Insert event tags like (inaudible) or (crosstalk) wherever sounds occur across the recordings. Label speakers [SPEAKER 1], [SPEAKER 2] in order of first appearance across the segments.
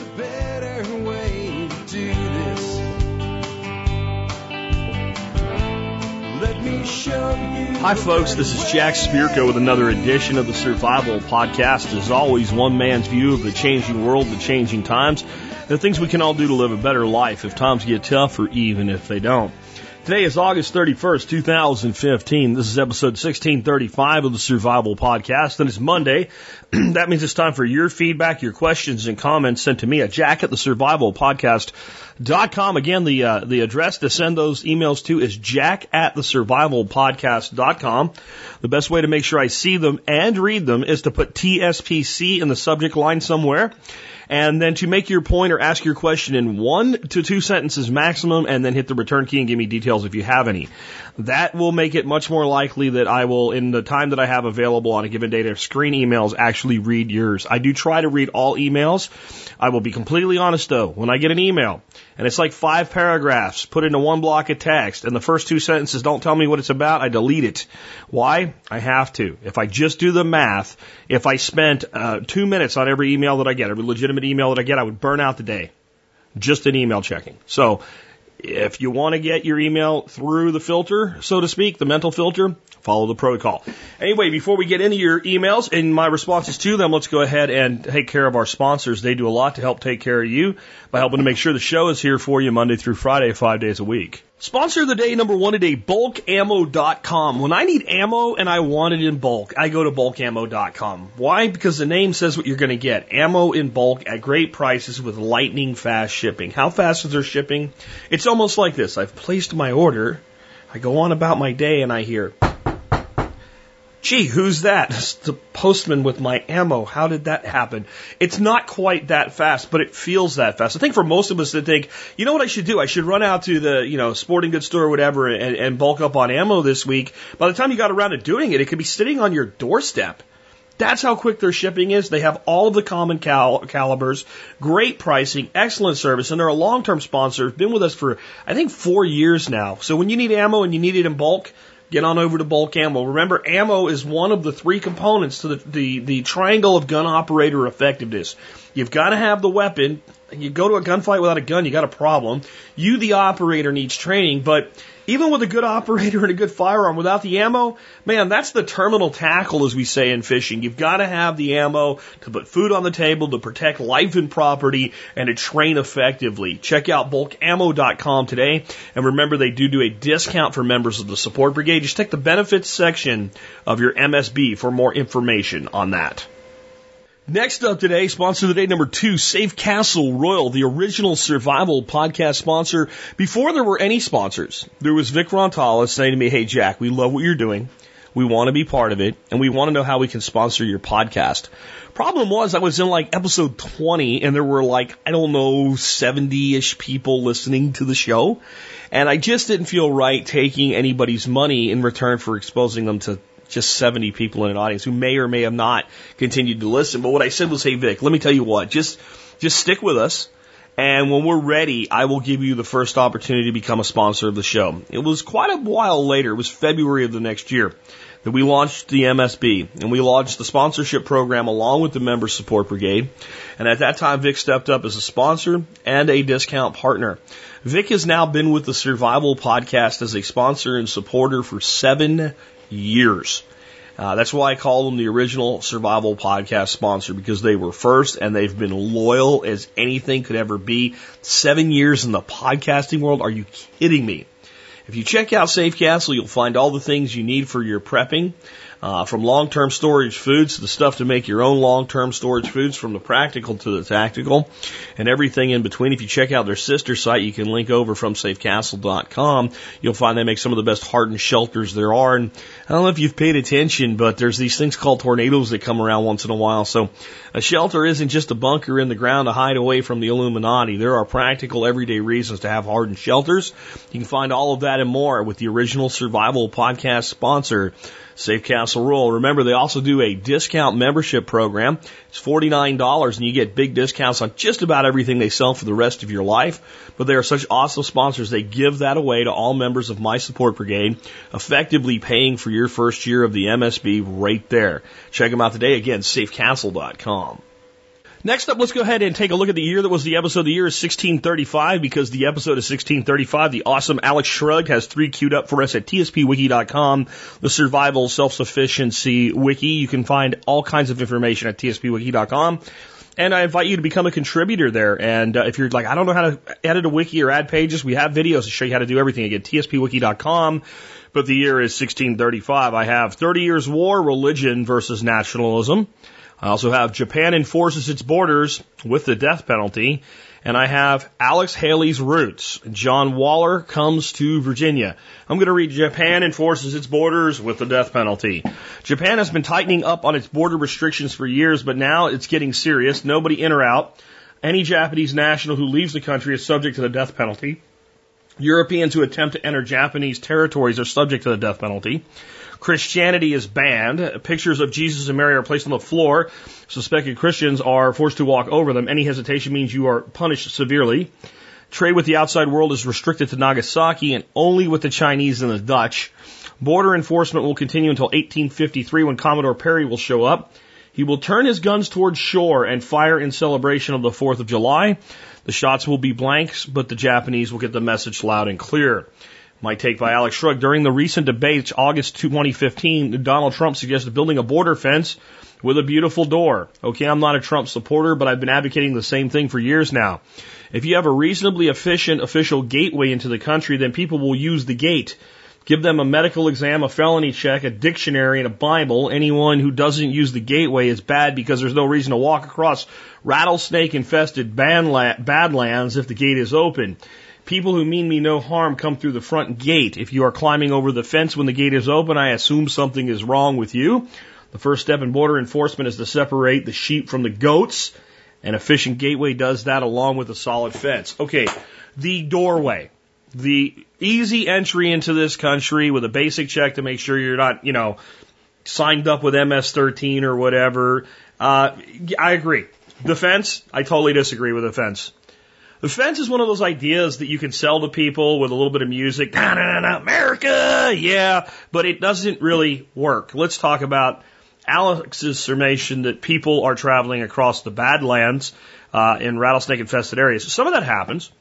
[SPEAKER 1] a better way to do this. Let me show you.
[SPEAKER 2] Hi, folks. This is Jack Spirko with another edition of the Survival Podcast. As always, one man's view of the changing world, the changing times, the things we can all do to live a better life if times get tough or even if they don't. Today is August 31st, 2015. This is episode 1635 of the Survival Podcast, and it's Monday. (clears throat) that means it's time for your feedback, your questions, and comments sent to me at jack at the survival podcast.com. Again, the, uh, the address to send those emails to is jack at the survival podcast.com. The best way to make sure I see them and read them is to put TSPC in the subject line somewhere and then to make your point or ask your question in one to two sentences maximum, and then hit the return key and give me details if you have any. That will make it much more likely that I will, in the time that I have available on a given day to screen emails, actually read yours. I do try to read all emails. I will be completely honest though, when I get an email and it's like five paragraphs put into one block of text and the first two sentences don't tell me what it's about, I delete it. Why? I have to. If I just do the math, if I spent uh, two minutes on every email that I get, every legitimate email that I get, I would burn out the day. Just in email checking. So if you want to get your email through the filter, so to speak, the mental filter, follow the protocol. Anyway, before we get into your emails and my responses to them, let's go ahead and take care of our sponsors. They do a lot to help take care of you by helping to make sure the show is here for you Monday through Friday, five days a week. Sponsor of the day number one today, bulkammo.com. When I need ammo and I want it in bulk, I go to bulkammo.com. Why? Because the name says what you're going to get. Ammo in bulk at great prices with lightning fast shipping. How fast is their shipping? It's almost like this. I've placed my order. I go on about my day and I hear Gee, who's that? (laughs) It's the postman with my ammo. How did that happen? It's not quite that fast, but it feels that fast. I think for most of us that think, you know what I should do? I should run out to the, you know, sporting goods store or whatever and, and bulk up on ammo this week. By the time you got around to doing it, it could be sitting on your doorstep. That's how quick their shipping is. They have all of the common cal- calibers, great pricing, excellent service, and they're a long-term sponsor. Been with us for, I think, four years now. So when you need ammo and you need it in bulk, get on over to bulk ammo. Remember, ammo is one of the three components to the, the, the triangle of gun operator effectiveness. You've got to have the weapon. You go to a gunfight without a gun, you got a problem. You, the operator, needs training, but even with a good operator and a good firearm, without the ammo, man, that's the terminal tackle, as we say in fishing. You've got to have the ammo to put food on the table, to protect life and property, and to train effectively. Check out bulkammo.com today, and remember they do do a discount for members of the support brigade. Just check the benefits section of your MSB for more information on that. Next up today, sponsor of the day number two, Safe Castle Royal, the original survival podcast sponsor. Before there were any sponsors, there was Vic Rontalis saying to me, Hey Jack, we love what you're doing. We want to be part of it and we want to know how we can sponsor your podcast. Problem was I was in like episode 20 and there were like, I don't know, 70-ish people listening to the show. And I just didn't feel right taking anybody's money in return for exposing them to just 70 people in an audience who may or may have not continued to listen. But what I said was, hey, Vic, let me tell you what, just, just stick with us. And when we're ready, I will give you the first opportunity to become a sponsor of the show. It was quite a while later. It was February of the next year that we launched the MSB and we launched the sponsorship program along with the member support brigade. And at that time, Vic stepped up as a sponsor and a discount partner. Vic has now been with the Survival Podcast as a sponsor and supporter for seven years. Uh, that's why I call them the original survival podcast sponsor because they were first and they've been loyal as anything could ever be. Seven years in the podcasting world. Are you kidding me? If you check out Safe Castle, you'll find all the things you need for your prepping. Uh, from long-term storage foods to the stuff to make your own long-term storage foods, from the practical to the tactical, and everything in between. If you check out their sister site, you can link over from safecastle.com. You'll find they make some of the best hardened shelters there are. And I don't know if you've paid attention, but there's these things called tornadoes that come around once in a while. So a shelter isn't just a bunker in the ground to hide away from the Illuminati. There are practical everyday reasons to have hardened shelters. You can find all of that and more with the original survival podcast sponsor, Safe Castle Royal. Remember, they also do a discount membership program. It's $49 and you get big discounts on just about everything they sell for the rest of your life. But they are such awesome sponsors. They give that away to all members of my support brigade, effectively paying for your first year of the MSB right there. Check them out today. Again, safecastle.com. Next up, let's go ahead and take a look at the year that was the episode. Of The year is 1635 because the episode is 1635. The awesome Alex Shrugged has three queued up for us at tspwiki.com. The survival self-sufficiency wiki. You can find all kinds of information at tspwiki.com. And I invite you to become a contributor there. And uh, if you're like, I don't know how to edit a wiki or add pages, we have videos to show you how to do everything. Again, tspwiki.com. But the year is 1635. I have 30 Years War, Religion versus Nationalism. I also have Japan enforces its borders with the death penalty. And I have Alex Haley's roots. John Waller comes to Virginia. I'm going to read Japan enforces its borders with the death penalty. Japan has been tightening up on its border restrictions for years, but now it's getting serious. Nobody in or out. Any Japanese national who leaves the country is subject to the death penalty. Europeans who attempt to enter Japanese territories are subject to the death penalty. Christianity is banned. Pictures of Jesus and Mary are placed on the floor. Suspected Christians are forced to walk over them. Any hesitation means you are punished severely. Trade with the outside world is restricted to Nagasaki and only with the Chinese and the Dutch. Border enforcement will continue until 1853 when Commodore Perry will show up. He will turn his guns towards shore and fire in celebration of the 4th of July. The shots will be blanks, but the Japanese will get the message loud and clear. My take by Alex Shrugged. During the recent debates, August 2015, Donald Trump suggested building a border fence with a beautiful door. Okay, I'm not a Trump supporter, but I've been advocating the same thing for years now. If you have a reasonably efficient official gateway into the country, then people will use the gate. Give them a medical exam, a felony check, a dictionary, and a Bible. Anyone who doesn't use the gateway is bad because there's no reason to walk across rattlesnake infested badlands if the gate is open. People who mean me no harm come through the front gate. If you are climbing over the fence when the gate is open, I assume something is wrong with you. The first step in border enforcement is to separate the sheep from the goats. An efficient gateway does that along with a solid fence. Okay, the doorway. The easy entry into this country with a basic check to make sure you're not, you know, signed up with MS-13 or whatever. Uh, I agree. The fence, I totally disagree with the fence. The fence is one of those ideas that you can sell to people with a little bit of music. (laughs) America, yeah, but it doesn't really work. Let's talk about Alex's summation that people are traveling across the Badlands uh, in rattlesnake infested areas. Some of that happens,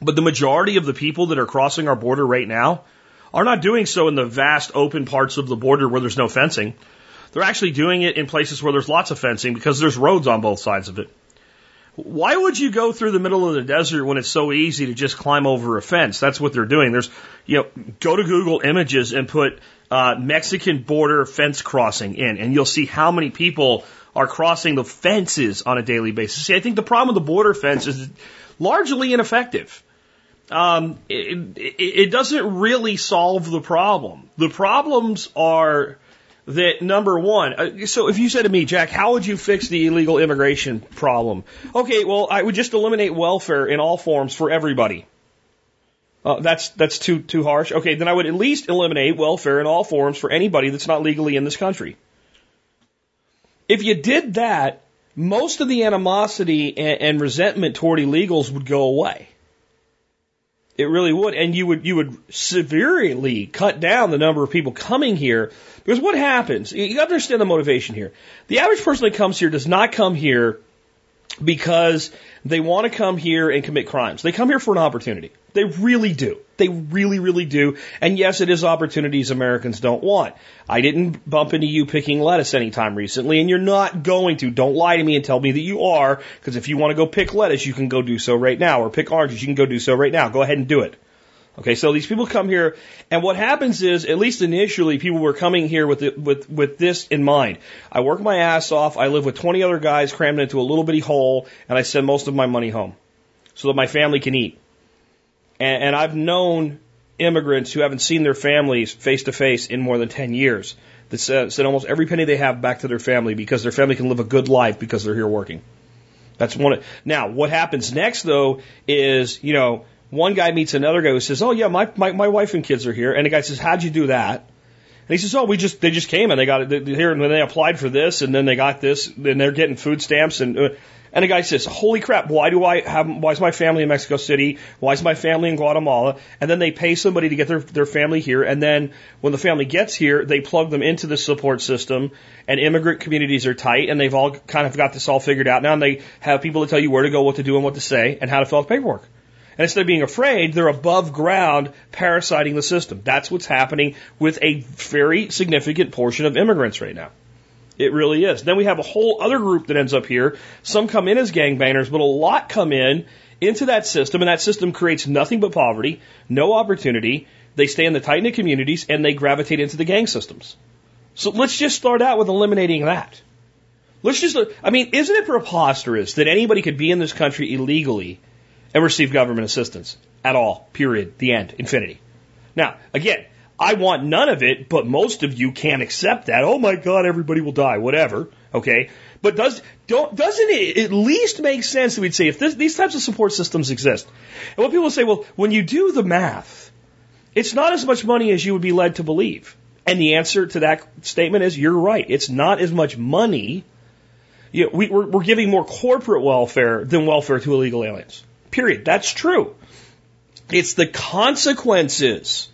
[SPEAKER 2] but the majority of the people that are crossing our border right now are not doing so in the vast open parts of the border where there's no fencing. They're actually doing it in places where there's lots of fencing because there's roads on both sides of it. Why would you go through the middle of the desert when it's so easy to just climb over a fence? That's what they're doing. There's, you know, go to Google Images and put uh, Mexican border fence crossing in, and you'll see how many people are crossing the fences on a daily basis. See, I think the problem with the border fence is largely ineffective. Um, it, it, it doesn't really solve the problem. The problems are that number one, uh, so if you said to me, Jack, how would you fix the illegal immigration problem? Okay, well, I would just eliminate welfare in all forms for everybody. Uh, that's that's too too harsh. Okay, then I would at least eliminate welfare in all forms for anybody that's not legally in this country. If you did that, most of the animosity and, and resentment toward illegals would go away. It really would, and you would you would severely cut down the number of people coming here. Because what happens? You understand the motivation here. The average person that comes here does not come here because they want to come here and commit crimes. They come here for an opportunity. They really do. They really, really do. And yes, it is opportunities Americans don't want. I didn't bump into you picking lettuce anytime recently, and you're not going to. Don't lie to me and tell me that you are, because if you want to go pick lettuce, you can go do so right now, or pick oranges, you can go do so right now. Go ahead and do it. Okay, so these people come here, and what happens is, at least initially, people were coming here with the, with with this in mind. I work my ass off. I live with 20 other guys crammed into a little bitty hole, and I send most of my money home so that my family can eat. And, and I've known immigrants who haven't seen their families face to face in more than 10 years that send almost every penny they have back to their family because their family can live a good life because they're here working. That's one. Of, now, what happens next though is, you know, one guy meets another guy who says, "Oh yeah, my, my my wife and kids are here," and the guy says, "How'd you do that?" And he says, "Oh, we just they just came and they got it here and then they applied for this and then they got this and they're getting food stamps and uh, and the guy says, "Holy crap! Why do I have? Why is my family in Mexico City? Why is my family in Guatemala?" And then they pay somebody to get their their family here, and then when the family gets here, they plug them into the support system. And immigrant communities are tight, and they've all kind of got this all figured out now. And they have people to tell you where to go, what to do, and what to say, and how to fill out paperwork. And instead of being afraid, they're above ground parasiting the system. That's what's happening with a very significant portion of immigrants right now. It really is. Then we have a whole other group that ends up here. Some come in as gangbangers, but a lot come in into that system, and that system creates nothing but poverty, no opportunity. They stay in the tight knit communities, and they gravitate into the gang systems. So let's just start out with eliminating that. Let's just, I mean, isn't it preposterous that anybody could be in this country illegally and receive government assistance at all? Period. The end. Infinity. Now, again, I want none of it, but most of you can't accept that. Oh my God, everybody will die, whatever. Okay. But does, don't, doesn't it at least make sense that we'd say if this, these types of support systems exist? And what people say, well, when you do the math, it's not as much money as you would be led to believe. And the answer to that statement is you're right. It's not as much money. You know, we, we're, we're giving more corporate welfare than welfare to illegal aliens. Period. That's true. It's the consequences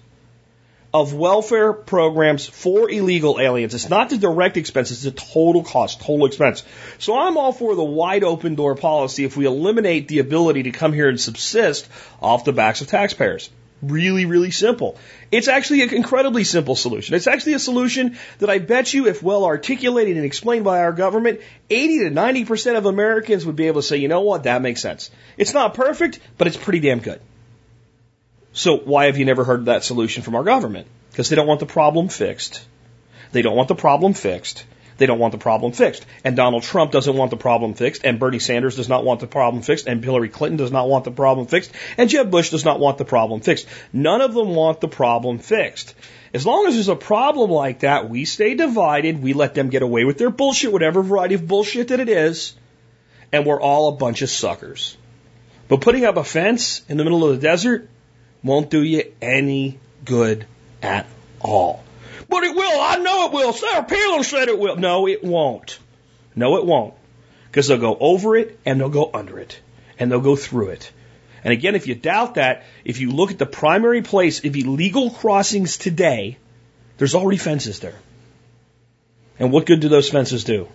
[SPEAKER 2] of welfare programs for illegal aliens. It's not the direct expense, it's the total cost, total expense. So I'm all for the wide open door policy if we eliminate the ability to come here and subsist off the backs of taxpayers. Really, really simple. It's actually an incredibly simple solution. It's actually a solution that I bet you, if well articulated and explained by our government, 80 to 90% of Americans would be able to say, you know what, that makes sense. It's not perfect, but it's pretty damn good. So why have you never heard that solution from our government? Because they don't want the problem fixed. They don't want the problem fixed. They don't want the problem fixed. And Donald Trump doesn't want the problem fixed. And Bernie Sanders does not want the problem fixed. And Hillary Clinton does not want the problem fixed. And Jeb Bush does not want the problem fixed. None of them want the problem fixed. As long as there's a problem like that, we stay divided. We let them get away with their bullshit, whatever variety of bullshit that it is. And we're all a bunch of suckers. But putting up a fence in the middle of the desert, won't do you any good at all. But it will. I know it will. Sarah Palin said it will. No, it won't. No, it won't. Because they'll go over it and they'll go under it and they'll go through it. And again, if you doubt that, if you look at the primary place of illegal crossings today, there's already fences there. And what good do those fences do?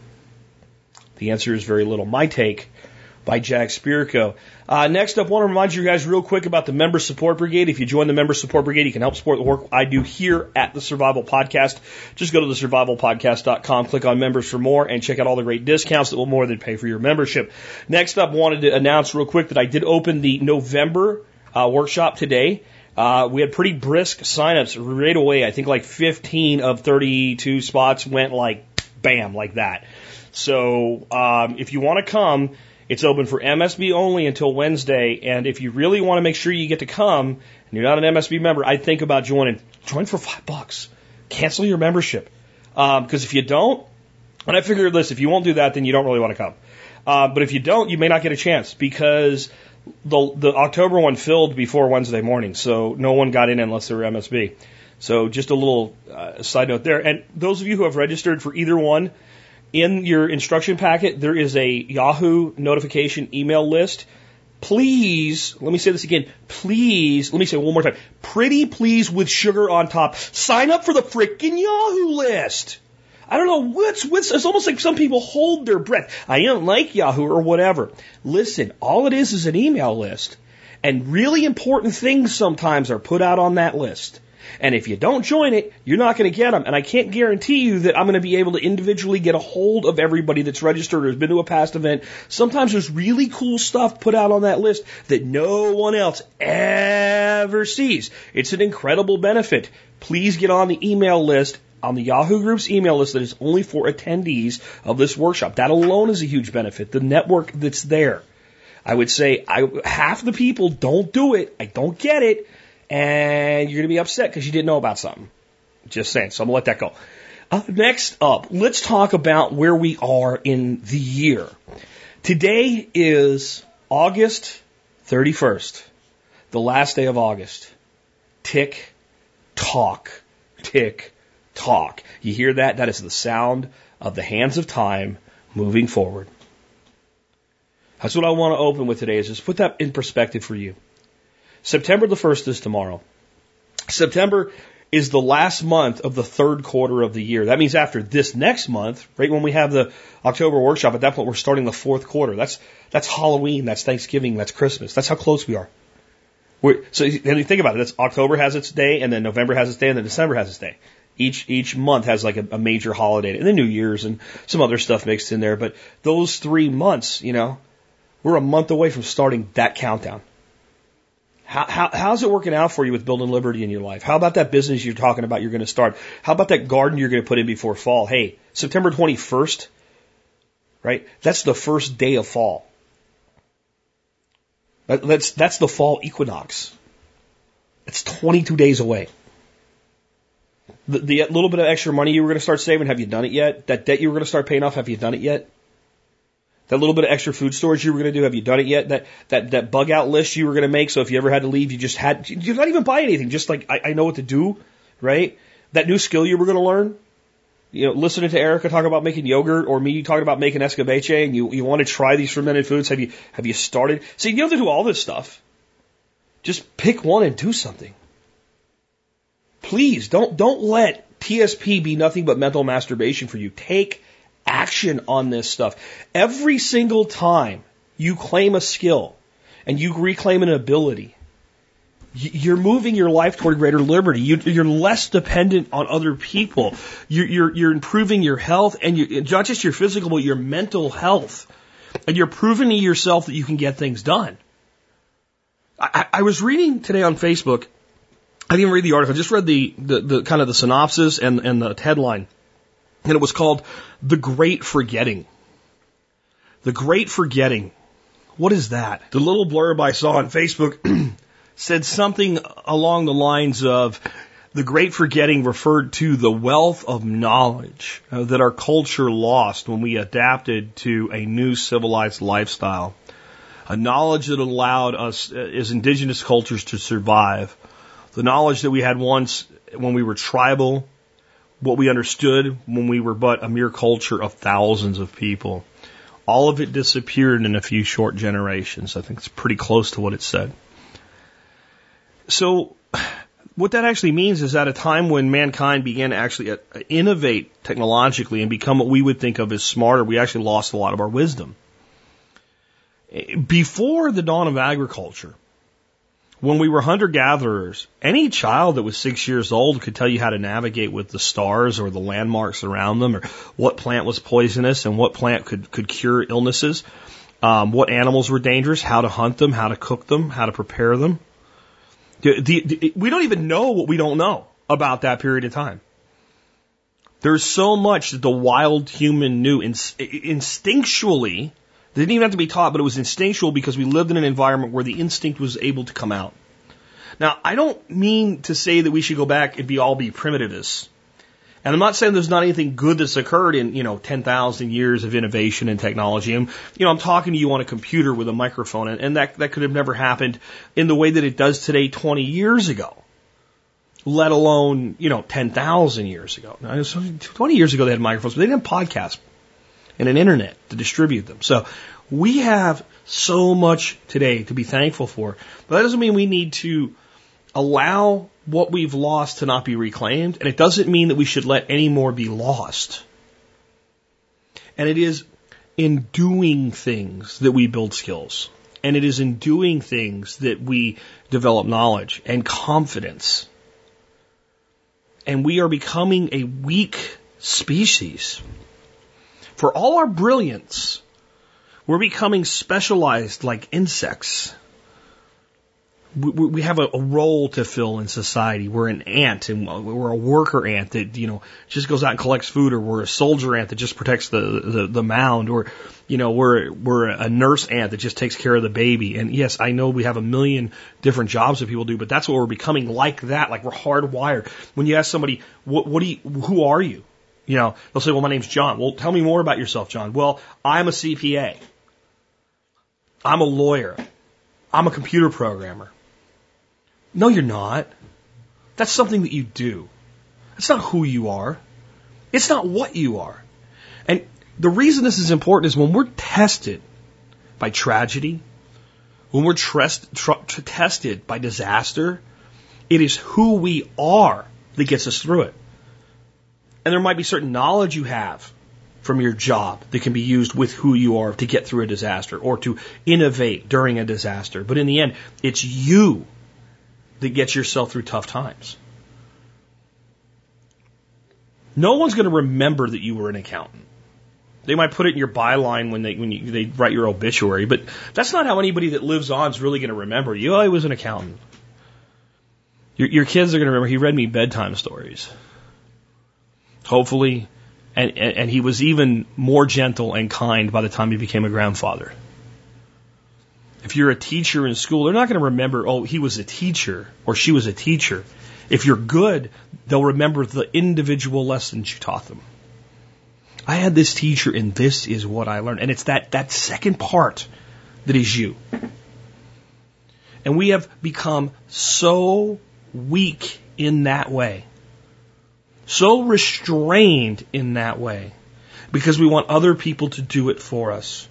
[SPEAKER 2] The answer is very little. My take by Jack Spirko. Uh, next up, I want to remind you guys real quick about the Member Support Brigade. If you join the Member Support Brigade, you can help support the work I do here at the Survival Podcast. Just go to the survivalpodcast.com, click on members for more, and check out all the great discounts that will more than pay for your membership. Next up, wanted to announce real quick that I did open the November uh, workshop today. Uh, we had pretty brisk signups right away. I think like 15 of 32 spots went like bam, like that. So um, if you want to come, it's open for MSB only until Wednesday, and if you really want to make sure you get to come, and you're not an MSB member, I'd think about joining. Join for five bucks. Cancel your membership. Because um, if you don't, and I figured this, if you won't do that, then you don't really want to come. Uh, but if you don't, you may not get a chance because the the October one filled before Wednesday morning, so no one got in unless they were MSB. So just a little uh, side note there. And those of you who have registered for either one, in your instruction packet, there is a Yahoo notification email list. Please, let me say this again. Please, let me say one more time. Pretty please with sugar on top. Sign up for the freaking Yahoo list. I don't know what's what's. It's almost like some people hold their breath. I don't like Yahoo or whatever. Listen, all it is is an email list, and really important things sometimes are put out on that list. And if you don't join it, you're not going to get them. And I can't guarantee you that I'm going to be able to individually get a hold of everybody that's registered or has been to a past event. Sometimes there's really cool stuff put out on that list that no one else ever sees. It's an incredible benefit. Please get on the email list on the Yahoo Group's email list that is only for attendees of this workshop. That alone is a huge benefit. The network that's there. I would say I, half the people don't do it. I don't get it and you're going to be upset because you didn't know about something. Just saying. So I'm going to let that go. Uh, next up, let's talk about where we are in the year. Today is August 31st, the last day of August. Tick, talk, tick, talk. You hear that? That is the sound of the hands of time moving forward. That's what I want to open with today is just put that in perspective for you. September the 1st is tomorrow. September is the last month of the third quarter of the year. That means after this next month, right when we have the October workshop, at that point we're starting the fourth quarter. That's that's Halloween, that's Thanksgiving, that's Christmas. That's how close we are. We're, so then you think about it. That's October has its day, and then November has its day, and then December has its day. Each each month has like a, a major holiday, and then New Year's and some other stuff mixed in there. But those three months, you know, we're a month away from starting that countdown. How, how, how's it working out for you with building liberty in your life? How about that business you're talking about you're going to start? How about that garden you're going to put in before fall? Hey, September 21st, right? That's the first day of fall. That's, that's the fall equinox. It's 22 days away. The, the little bit of extra money you were going to start saving, have you done it yet? That debt you were going to start paying off, have you done it yet? That little bit of extra food storage you were going to do, have you done it yet? That that that bug out list you were going to make, so if you ever had to leave, you just had you're not even buying anything, just like I, I know what to do, right? That new skill you were going to learn, you know, listening to Erica talk about making yogurt or me talking about making escabeche, and you you want to try these fermented foods, have you have you started? See, you have to do all this stuff. Just pick one and do something. Please don't don't let TSP be nothing but mental masturbation for you. Take action on this stuff. Every single time you claim a skill and you reclaim an ability, you're moving your life toward greater liberty. You, are less dependent on other people. You're, you're, you're improving your health and you, not just your physical, but your mental health. And you're proving to yourself that you can get things done. I, I was reading today on Facebook. I didn't read the article. I just read the, the, the kind of the synopsis and, and the headline. And it was called The Great Forgetting. The Great Forgetting. What is that? The little blurb I saw on Facebook (clears throat) said something along the lines of the great forgetting referred to the wealth of knowledge uh, that our culture lost when we adapted to a new civilized lifestyle. A knowledge that allowed us uh, as indigenous cultures to survive. The knowledge that we had once when we were tribal, what we understood when we were but a mere culture of thousands of people. All of it disappeared in a few short generations. I think it's pretty close to what it said. So, what that actually means is at a time when mankind began to actually uh, innovate technologically and become what we would think of as smarter, we actually lost a lot of our wisdom. Before the dawn of agriculture, when we were hunter gatherers, any child that was six years old could tell you how to navigate with the stars or the landmarks around them, or what plant was poisonous and what plant could, could cure illnesses, um, what animals were dangerous, how to hunt them, how to cook them, how to prepare them. The, the, the, we don't even know what we don't know about that period of time. There's so much that the wild human knew instinctually they didn't even have to be taught, but it was instinctual because we lived in an environment where the instinct was able to come out. Now, I don't mean to say that we should go back and be all be primitivists. And I'm not saying there's not anything good that's occurred in, you know, 10,000 years of innovation and technology. And, you know, I'm talking to you on a computer with a microphone, and, and that, that could have never happened in the way that it does today 20 years ago, let alone, you know, 10,000 years ago. Now, 20 years ago they had microphones, but they didn't have podcasts and an internet to distribute them. So we have so much today to be thankful for. But that doesn't mean we need to allow what we've lost to not be reclaimed. And it doesn't mean that we should let any more be lost. And it is in doing things that we build skills. And it is in doing things that we develop knowledge and confidence. And we are becoming a weak species. For all our brilliance, we're becoming specialized like insects. We, we have a, a, role to fill in society. We're an ant, and we're a worker ant that you know just goes out and collects food, or we're a soldier ant that just protects the the, the mound, or you know we're we're a nurse ant that just takes care of the baby. And yes, I know we have a million different jobs that people do, but that's what we're becoming like that. Like we're hardwired. When you ask somebody, what, what do you, who are you? You know, they'll say, well, my name's John. Well, tell me more about yourself, John. Well, I'm a CPA. I'm a lawyer. I'm a computer programmer. No, you're not. That's something that you do. It's not who you are. It's not what you are. And the reason this is important is when we're tested by tragedy, when we're tr- tested by disaster, it is who we are that gets us through it. And there might be certain knowledge you have from your job that can be used with who you are to get through a disaster or to innovate during a disaster. But in the end, it's you that gets yourself through tough times. No one's going to remember that you were an accountant. They might put it in your byline when they when you, they write your obituary, but that's not how anybody that lives on is really going to remember you. Oh, I was an accountant. Your, your kids are going to remember he read me bedtime stories. Hopefully, and, and, and he was even more gentle and kind by the time he became a grandfather. If you're a teacher in school, they're not going to remember, oh, he was a teacher or she was a teacher. If you're good, they'll remember the individual lessons you taught them. I had this teacher and this is what I learned. And it's that, that second part that is you. And we have become so weak in that way. So restrained in that way. Because we want other people to do it for us.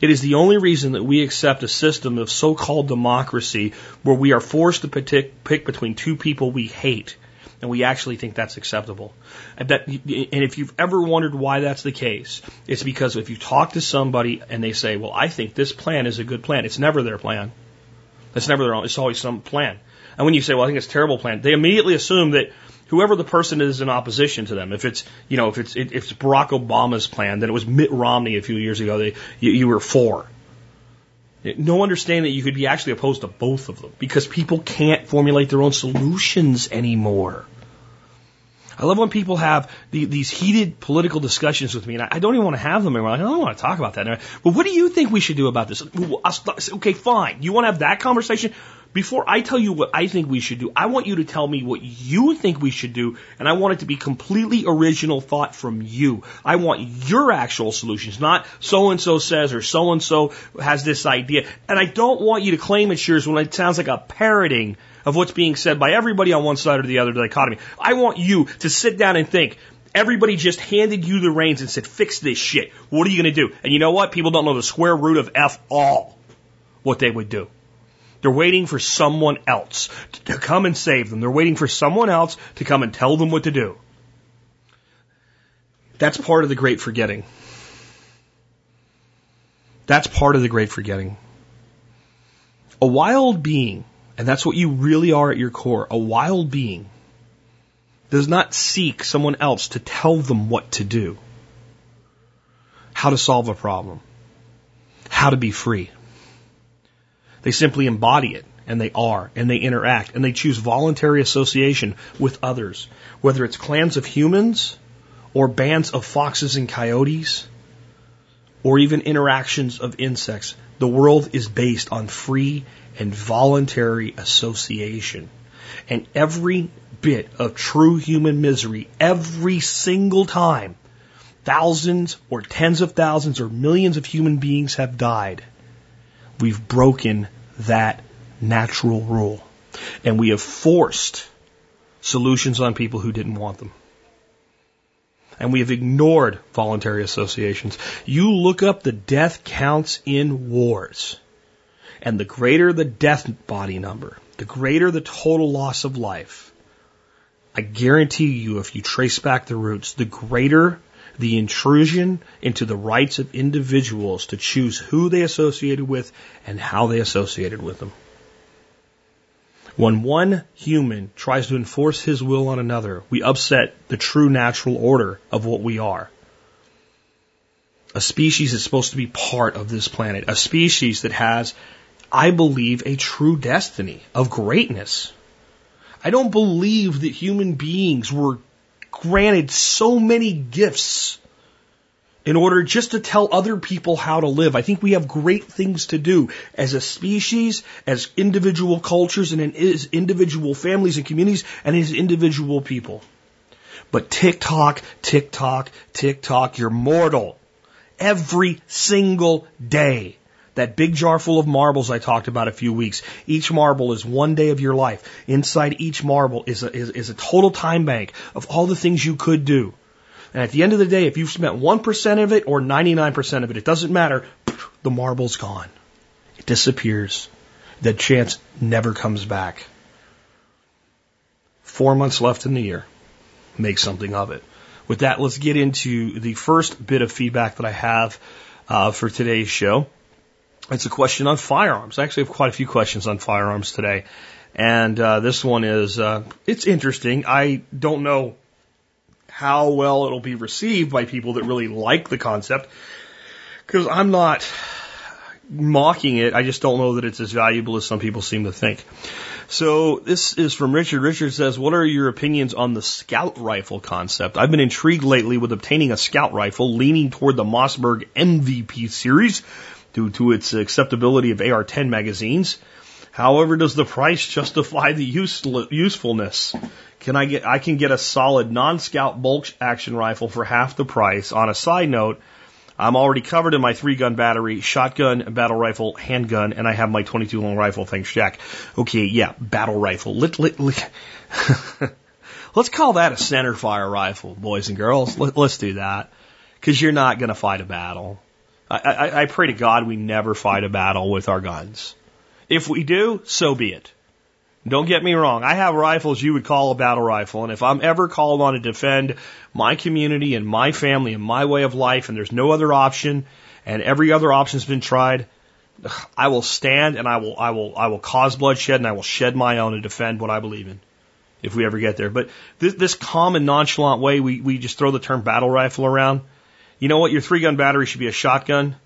[SPEAKER 2] It is the only reason that we accept a system of so-called democracy where we are forced to pick, between two people we hate and we actually think that's acceptable. And, that, and if you've ever wondered why that's the case, it's because if you talk to somebody and they say, well, I think this plan is a good plan, it's never their plan. It's never their own, it's always some plan. And when you say, well, I think it's a terrible plan, they immediately assume that whoever the person is in opposition to them, if it's, you know, if it's, if it's Barack Obama's plan, then it was Mitt Romney a few years ago, they, you, you were for. No understanding that you could be actually opposed to both of them because people can't formulate their own solutions anymore. I love when people have the, these heated political discussions with me, and I, I don't even want to have them anymore. Like, I don't want to talk about that. Well, what do you think we should do about this? Okay, fine. You want to have that conversation? Before I tell you what I think we should do, I want you to tell me what you think we should do, and I want it to be completely original thought from you. I want your actual solutions, not so and so says or so and so has this idea. And I don't want you to claim it's yours when it sounds like a parroting of what's being said by everybody on one side or the other dichotomy. I want you to sit down and think, Everybody just handed you the reins and said, fix this shit. What are you going to do? And you know what? People don't know the square root of F all what they would do. They're waiting for someone else to come and save them. They're waiting for someone else to come and tell them what to do. That's part of the great forgetting. That's part of the great forgetting. A wild being, and that's what you really are at your core, a wild being does not seek someone else to tell them what to do, how to solve a problem, how to be free. They simply embody it, and they are, and they interact, and they choose voluntary association with others, whether it's clans of humans, or bands of foxes and coyotes, or even interactions of insects. The world is based on free and voluntary association. And every bit of true human misery, every single time, thousands or tens of thousands or millions of human beings have died, we've broken that natural rule. And we have forced solutions on people who didn't want them. And we have ignored voluntary associations. You look up the death counts in wars, and the greater the death body number, the greater the total loss of life. I guarantee you, if you trace back the roots, the greater the intrusion into the rights of individuals to choose who they associated with and how they associated with them. When one human tries to enforce his will on another, we upset the true natural order of what we are. A species is supposed to be part of this planet. A species that has, I believe, a true destiny of greatness. I don't believe that human beings were granted so many gifts in order just to tell other people how to live. I think we have great things to do as a species, as individual cultures, and as individual families and communities, and as individual people. But tock, tick tock, you're mortal. Every single day. That big jar full of marbles I talked about a few weeks. Each marble is one day of your life. Inside each marble is a, is, is a total time bank of all the things you could do. And at the end of the day, if you've spent 1% of it or 99% of it, it doesn't matter. The marble's gone. It disappears. That chance never comes back. Four months left in the year. Make something of it. With that, let's get into the first bit of feedback that I have uh, for today's show. It's a question on firearms. I actually have quite a few questions on firearms today. And uh, this one is, uh, it's interesting. I don't know how well it'll be received by people that really like the concept because I'm not mocking it. I just don't know that it's as valuable as some people seem to think. So this is from Richard. Richard says, what are your opinions on the scout rifle concept? I've been intrigued lately with obtaining a scout rifle, leaning toward the Mossberg MVP series due to its acceptability of AR-10 magazines. However, does the price (laughs) justify the use, usefulness? Can I get, I can get a solid non-scout bolt action rifle for half the price. On a side note, I'm already covered in my three gun battery, shotgun, battle rifle, handgun, and I have my 22 long rifle. Thanks, Jack. Okay, yeah, battle rifle. Let, let, let (laughs) Let's call that a center fire rifle, boys and girls. Let, us do that. Cause you're not going to fight a battle. I, I, I pray to God we never fight a battle with our guns. If we do, so be it. Don't get me wrong. I have rifles you would call a battle rifle. And if I'm ever called on to defend my community and my family and my way of life and there's no other option and every other option's been tried, I will stand and I will, I will, I will cause bloodshed and I will shed my own to defend what I believe in if we ever get there. But this, this calm and nonchalant way we, we just throw the term battle rifle around. You know what? Your three gun battery should be a shotgun.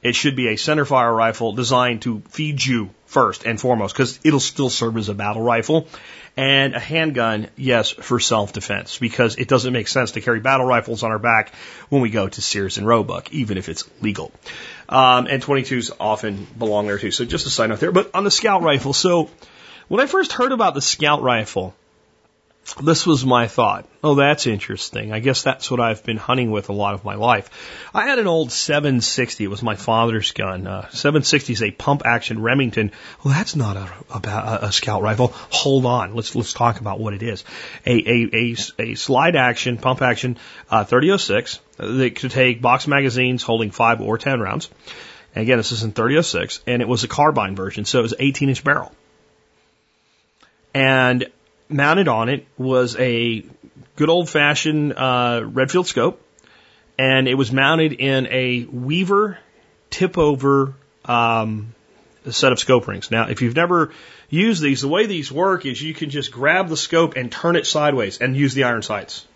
[SPEAKER 2] It should be a center fire rifle designed to feed you first and foremost, because it'll still serve as a battle rifle. And a handgun, yes, for self defense, because it doesn't make sense to carry battle rifles on our back when we go to Sears and Roebuck, even if it's legal. Um, and 22s often belong there too. So just a side note there. But on the scout rifle, so when I first heard about the scout rifle, this was my thought. Oh, that's interesting. I guess that's what I've been hunting with a lot of my life. I had an old 760. It was my father's gun. Uh, 760 is a pump action Remington. Well, that's not a, a, a, scout rifle. Hold on. Let's, let's talk about what it is. A, a, a, a slide action, pump action, uh, 3006 that could take box magazines holding five or 10 rounds. And again, this is in 3006 and it was a carbine version. So it was 18 inch barrel. And mounted on it was a good old fashioned uh, Redfield scope, and it was mounted in a Weaver tip over um, set of scope rings. Now, if you've never used these, the way these work is you can just grab the scope and turn it sideways and use the iron sights.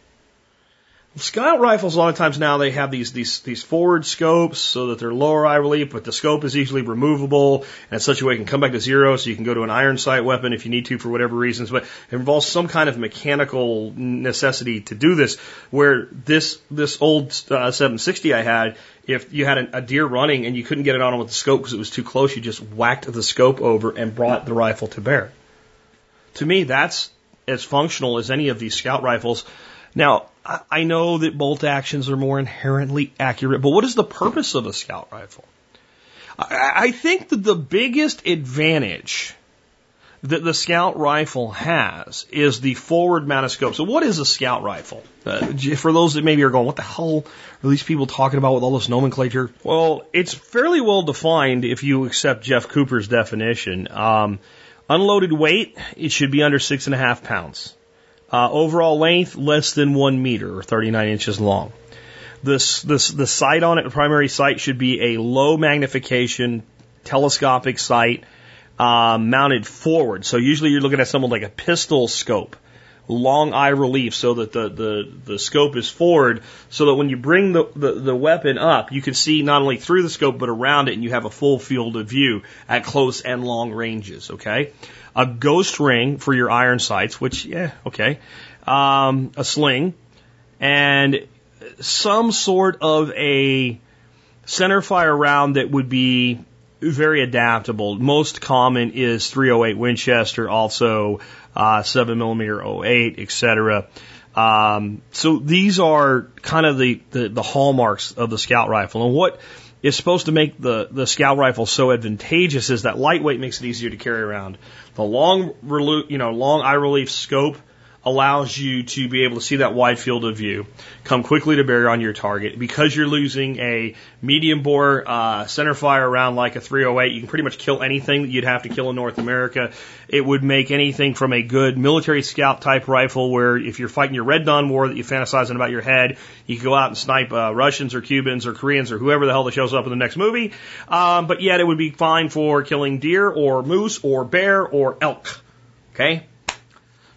[SPEAKER 2] Scout rifles, a lot of times now they have these these these forward scopes so that they're lower eye relief, but the scope is easily removable and such a way it can come back to zero, so you can go to an iron sight weapon if you need to for whatever reasons. But it involves some kind of mechanical necessity to do this. Where this this old uh, 760 I had, if you had a, a deer running and you couldn't get it on with the scope because it was too close, you just whacked the scope over and brought the rifle to bear. To me, that's as functional as any of these scout rifles. Now, I know that bolt actions are more inherently accurate, but what is the purpose of a scout rifle? I think that the biggest advantage that the scout rifle has is the forward mounted scope. So what is a scout rifle? Uh, for those that maybe are going, what the hell are these people talking about with all this nomenclature? Well, it's fairly well defined if you accept Jeff Cooper's definition. Um, unloaded weight, it should be under six and a half pounds. Uh, overall length, less than one meter or 39 inches long. This, this, the sight on it, the primary sight should be a low magnification telescopic sight, uh, mounted forward. So usually you're looking at something like a pistol scope, long eye relief so that the, the, the scope is forward so that when you bring the, the, the weapon up, you can see not only through the scope but around it and you have a full field of view at close and long ranges, okay? A ghost ring for your iron sights, which, yeah, okay, um, a sling, and some sort of a center fire round that would be very adaptable. Most common is 308 Winchester, also uh, 7 millimeter 08, etc. Um, so these are kind of the, the, the hallmarks of the scout rifle. And what is supposed to make the, the scout rifle so advantageous is that lightweight makes it easier to carry around. The long, you know, long eye relief scope allows you to be able to see that wide field of view, come quickly to bear on your target. Because you're losing a medium bore uh, center fire round like a 308, you can pretty much kill anything that you'd have to kill in North America. It would make anything from a good military scout type rifle, where if you're fighting your Red Dawn war that you're fantasizing about your head, you can go out and snipe uh, Russians or Cubans or Koreans or whoever the hell that shows up in the next movie. Um, but yet it would be fine for killing deer or moose or bear or elk. Okay?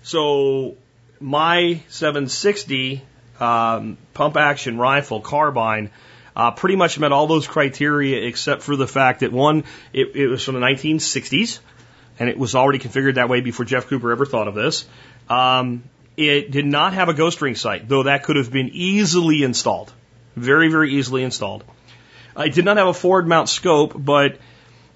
[SPEAKER 2] So my 760 um, pump action rifle carbine uh, pretty much met all those criteria except for the fact that one, it, it was from the 1960s and it was already configured that way before Jeff Cooper ever thought of this. Um, it did not have a ghost ring sight, though that could have been easily installed. Very, very easily installed. Uh, it did not have a forward mount scope, but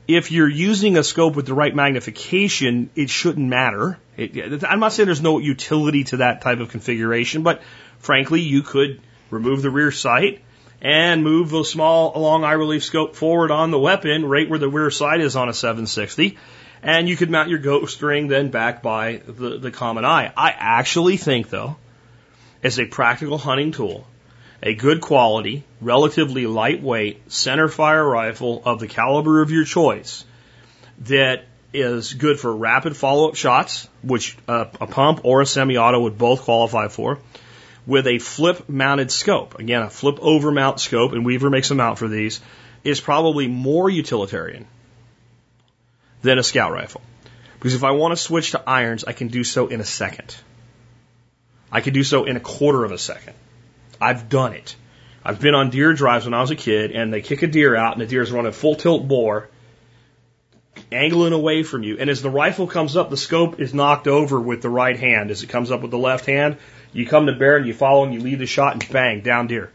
[SPEAKER 2] if you're using a scope with the right magnification, it shouldn't matter. It, I'm not saying there's no utility to that type of configuration, but frankly, you could remove the rear sight and move the small long eye relief scope forward on the weapon right where the rear sight is on a 760. And you could mount your ghost ring then back by the, the common eye. I actually think though, as a practical hunting tool, a good quality, relatively lightweight center fire rifle of the caliber of your choice that is good for rapid follow up shots, which a pump or a semi auto would both qualify for, with a flip mounted scope. Again, a flip over mount scope, and Weaver makes a mount for these, is probably more utilitarian than a scout rifle. Because if I want to switch to irons, I can do so in a second. I can do so in a quarter of a second. I've done it. I've been on deer drives when I was a kid, and they kick a deer out, and the deer is running full tilt bore, angling away from you. And as the rifle comes up, the scope is knocked over with the right hand. As it comes up with the left hand, you come to bear and you follow and you lead the shot and bang, down deer.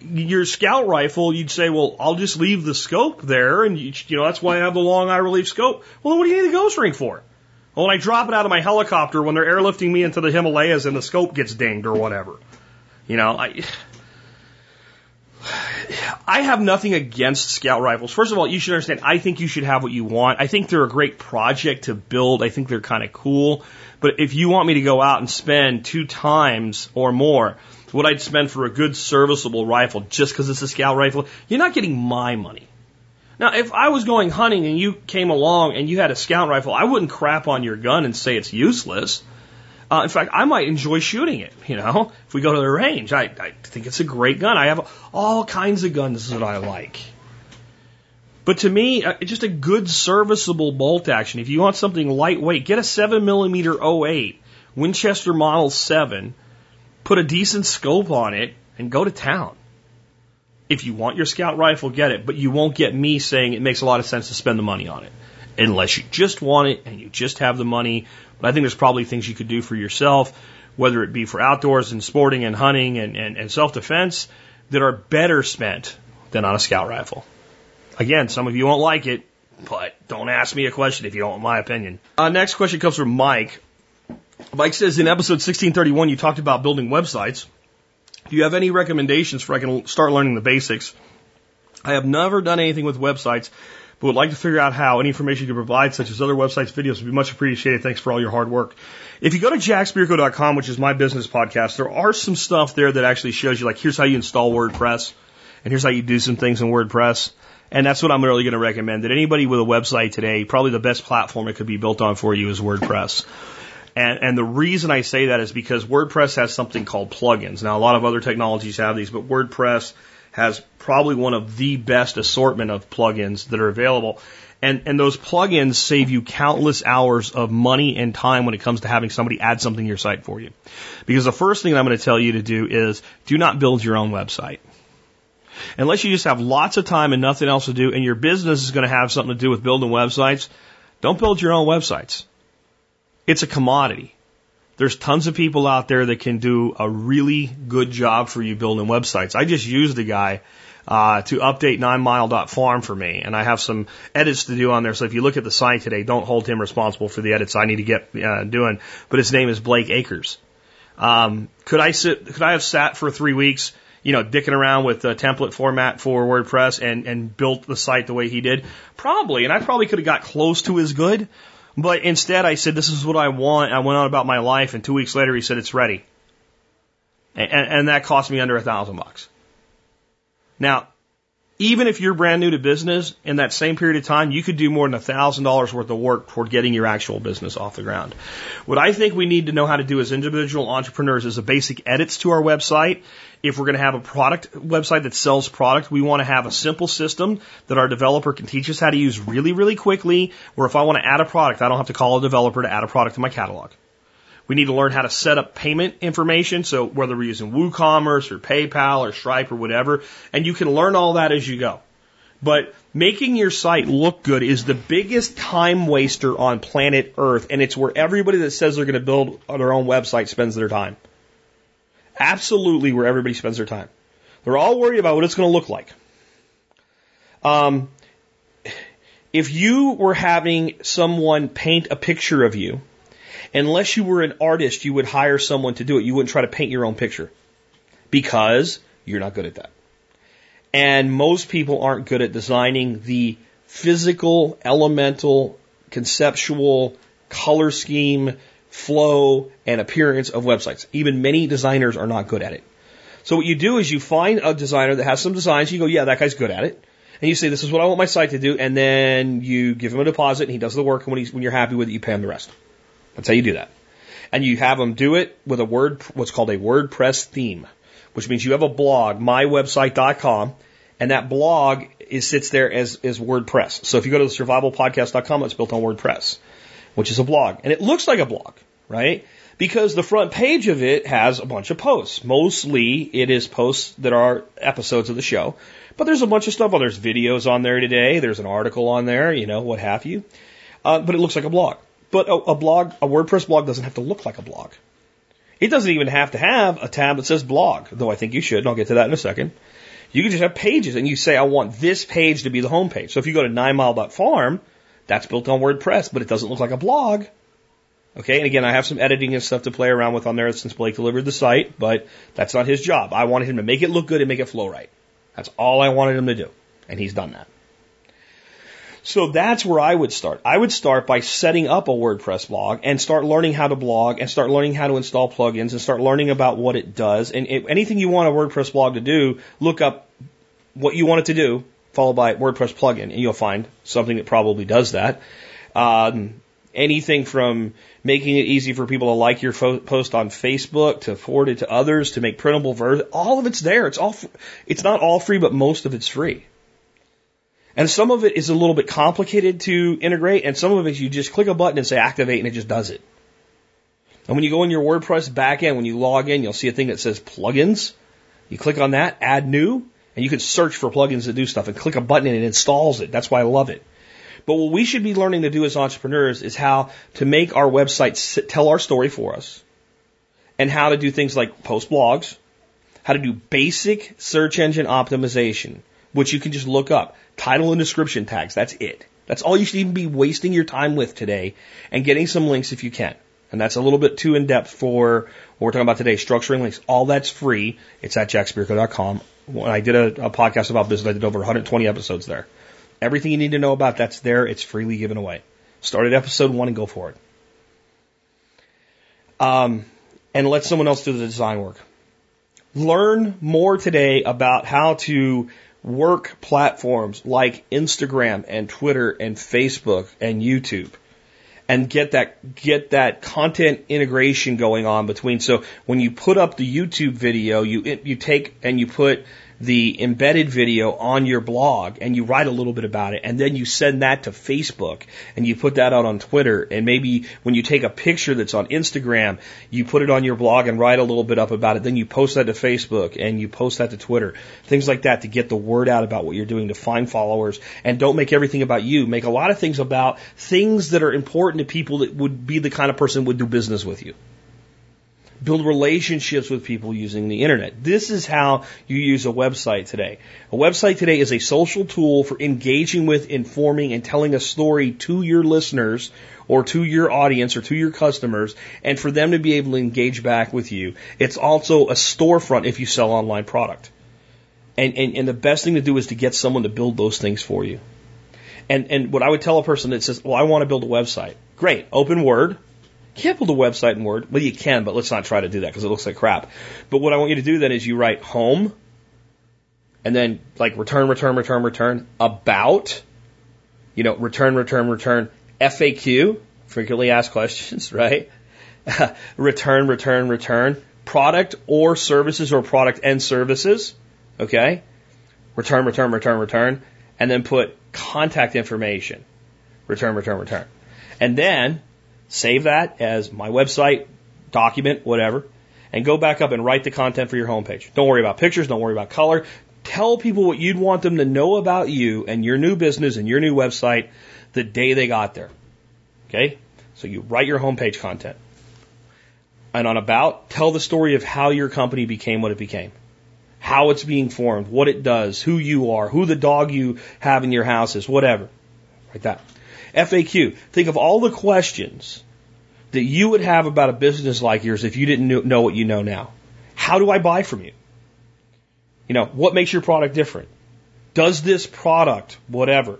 [SPEAKER 2] Your scout rifle, you'd say, well, I'll just leave the scope there, and you, you know that's why I have the long eye relief scope. Well, what do you need a ghost ring for? Well, when I drop it out of my helicopter when they're airlifting me into the Himalayas and the scope gets dinged or whatever. You know, I I have nothing against scout rifles. First of all, you should understand, I think you should have what you want. I think they're a great project to build. I think they're kind of cool. But if you want me to go out and spend two times or more what I'd spend for a good serviceable rifle just because it's a scout rifle, you're not getting my money. Now, if I was going hunting and you came along and you had a scout rifle, I wouldn't crap on your gun and say it's useless. Uh, in fact, I might enjoy shooting it. You know, if we go to the range, I, I think it's a great gun. I have all kinds of guns that I like. But to me, uh, just a good serviceable bolt action. If you want something lightweight, get a 7 millimeter 08 Winchester Model 7, put a decent scope on it, and go to town. If you want your scout rifle, get it, but you won't get me saying it makes a lot of sense to spend the money on it. Unless you just want it and you just have the money but I think there's probably things you could do for yourself, whether it be for outdoors and sporting and hunting and, and, and self defense, that are better spent than on a scout rifle. Again, some of you won't like it, but don't ask me a question if you don't want my opinion. Uh, next question comes from Mike. Mike says in episode 1631, you talked about building websites. Do you have any recommendations for I can start learning the basics? I have never done anything with websites, but would like to figure out how. Any information you can provide, such as other websites, videos, would be much appreciated. Thanks for all your hard work. If you go to jackspirko.com, which is my business podcast, there are some stuff there that actually shows you, like, here's how you install WordPress, and here's how you do some things in WordPress. And that's what I'm really going to recommend. That anybody with a website today, probably the best platform it could be built on for you is WordPress. And, and the reason I say that is because WordPress has something called plugins. Now, a lot of other technologies have these, but WordPress has probably one of the best assortment of plugins that are available. And, and those plugins save you countless hours of money and time when it comes to having somebody add something to your site for you. Because the first thing I'm going to tell you to do is do not build your own website. Unless you just have lots of time and nothing else to do and your business is going to have something to do with building websites, don't build your own websites. It's a commodity. There's tons of people out there that can do a really good job for you building websites. I just used a guy uh, to update ninemile.farm for me, and I have some edits to do on there. So if you look at the site today, don't hold him responsible for the edits I need to get uh, doing. But his name is Blake Acres. Um, could I sit? Could I have sat for three weeks? you know, dicking around with the template format for WordPress and, and built the site the way he did? Probably. And I probably could have got close to as good. But instead I said, this is what I want. I went on about my life and two weeks later he said, it's ready. And, and that cost me under a thousand bucks. Now, even if you're brand new to business, in that same period of time, you could do more than a thousand dollars worth of work toward getting your actual business off the ground. What I think we need to know how to do as individual entrepreneurs is a basic edits to our website. If we're going to have a product website that sells product, we want to have a simple system that our developer can teach us how to use really, really quickly. Where if I want to add a product, I don't have to call a developer to add a product to my catalog. We need to learn how to set up payment information. So whether we're using WooCommerce or PayPal or Stripe or whatever, and you can learn all that as you go. But making your site look good is the biggest time waster on planet Earth, and it's where everybody that says they're going to build their own website spends their time. Absolutely where everybody spends their time. They're all worried about what it's going to look like. Um, if you were having someone paint a picture of you, Unless you were an artist, you would hire someone to do it. You wouldn't try to paint your own picture because you're not good at that. And most people aren't good at designing the physical, elemental, conceptual, color scheme, flow, and appearance of websites. Even many designers are not good at it. So what you do is you find a designer that has some designs, you go, yeah, that guy's good at it. And you say, this is what I want my site to do, and then you give him a deposit and he does the work, and when, he's, when you're happy with it, you pay him the rest. That's how you do that. And you have them do it with a word, what's called a WordPress theme, which means you have a blog, mywebsite.com, and that blog is, sits there as, as WordPress. So if you go to the survivalpodcast.com, it's built on WordPress, which is a blog. And it looks like a blog, right? Because the front page of it has a bunch of posts. Mostly it is posts that are episodes of the show. But there's a bunch of stuff. Well, there's videos on there today. There's an article on there, you know, what have you. Uh, but it looks like a blog. But a, a blog, a WordPress blog doesn't have to look like a blog. It doesn't even have to have a tab that says blog, though I think you should, and I'll get to that in a second. You can just have pages and you say, I want this page to be the homepage. So if you go to ninemile.farm, that's built on WordPress, but it doesn't look like a blog. Okay, and again, I have some editing and stuff to play around with on there since Blake delivered the site, but that's not his job. I wanted him to make it look good and make it flow right. That's all I wanted him to do, and he's done that. So that's where I would start. I would start by setting up a WordPress blog and start learning how to blog and start learning how to install plugins and start learning about what it does. And anything you want a WordPress blog to do, look up what you want it to do, followed by WordPress plugin, and you'll find something that probably does that. Um, anything from making it easy for people to like your fo- post on Facebook, to forward it to others, to make printable versions, all of it's there. It's all, it's not all free, but most of it's free. And some of it is a little bit complicated to integrate, and some of it you just click a button and say activate, and it just does it. And when you go in your WordPress backend, when you log in, you'll see a thing that says plugins. You click on that, add new, and you can search for plugins that do stuff and click a button and it installs it. That's why I love it. But what we should be learning to do as entrepreneurs is how to make our website tell our story for us and how to do things like post blogs, how to do basic search engine optimization, which you can just look up. Title and description tags. That's it. That's all you should even be wasting your time with today and getting some links if you can. And that's a little bit too in depth for what we're talking about today, structuring links. All that's free. It's at jackspirko.com. When I did a, a podcast about business, I did over 120 episodes there. Everything you need to know about that's there. It's freely given away. Start at episode one and go for it. Um, and let someone else do the design work. Learn more today about how to work platforms like Instagram and Twitter and Facebook and YouTube and get that get that content integration going on between so when you put up the YouTube video you you take and you put the embedded video on your blog and you write a little bit about it and then you send that to Facebook and you put that out on Twitter and maybe when you take a picture that's on Instagram, you put it on your blog and write a little bit up about it. Then you post that to Facebook and you post that to Twitter. Things like that to get the word out about what you're doing to find followers and don't make everything about you. Make a lot of things about things that are important to people that would be the kind of person would do business with you build relationships with people using the internet. This is how you use a website today. A website today is a social tool for engaging with, informing, and telling a story to your listeners or to your audience or to your customers and for them to be able to engage back with you. It's also a storefront if you sell online product. And, and, and the best thing to do is to get someone to build those things for you. And, and what I would tell a person that says, well, I want to build a website. Great. Open Word. Can't build a website in Word. Well, you can, but let's not try to do that because it looks like crap. But what I want you to do then is you write home and then like return, return, return, return, about, you know, return, return, return, FAQ, frequently asked questions, (laughs) right? (laughs) return, return, return, product or services or product and services, okay? Return, return, return, return, and then put contact information. Return, return, return. And then save that as my website, document, whatever, and go back up and write the content for your homepage. Don't worry about pictures, don't worry about color. Tell people what you'd want them to know about you and your new business and your new website the day they got there. Okay? So you write your homepage content. And on about, tell the story of how your company became what it became. How it's being formed, what it does, who you are, who the dog you have in your house is, whatever. Like that. FAQ. Think of all the questions that you would have about a business like yours if you didn't know what you know now. How do I buy from you? You know, what makes your product different? Does this product, whatever,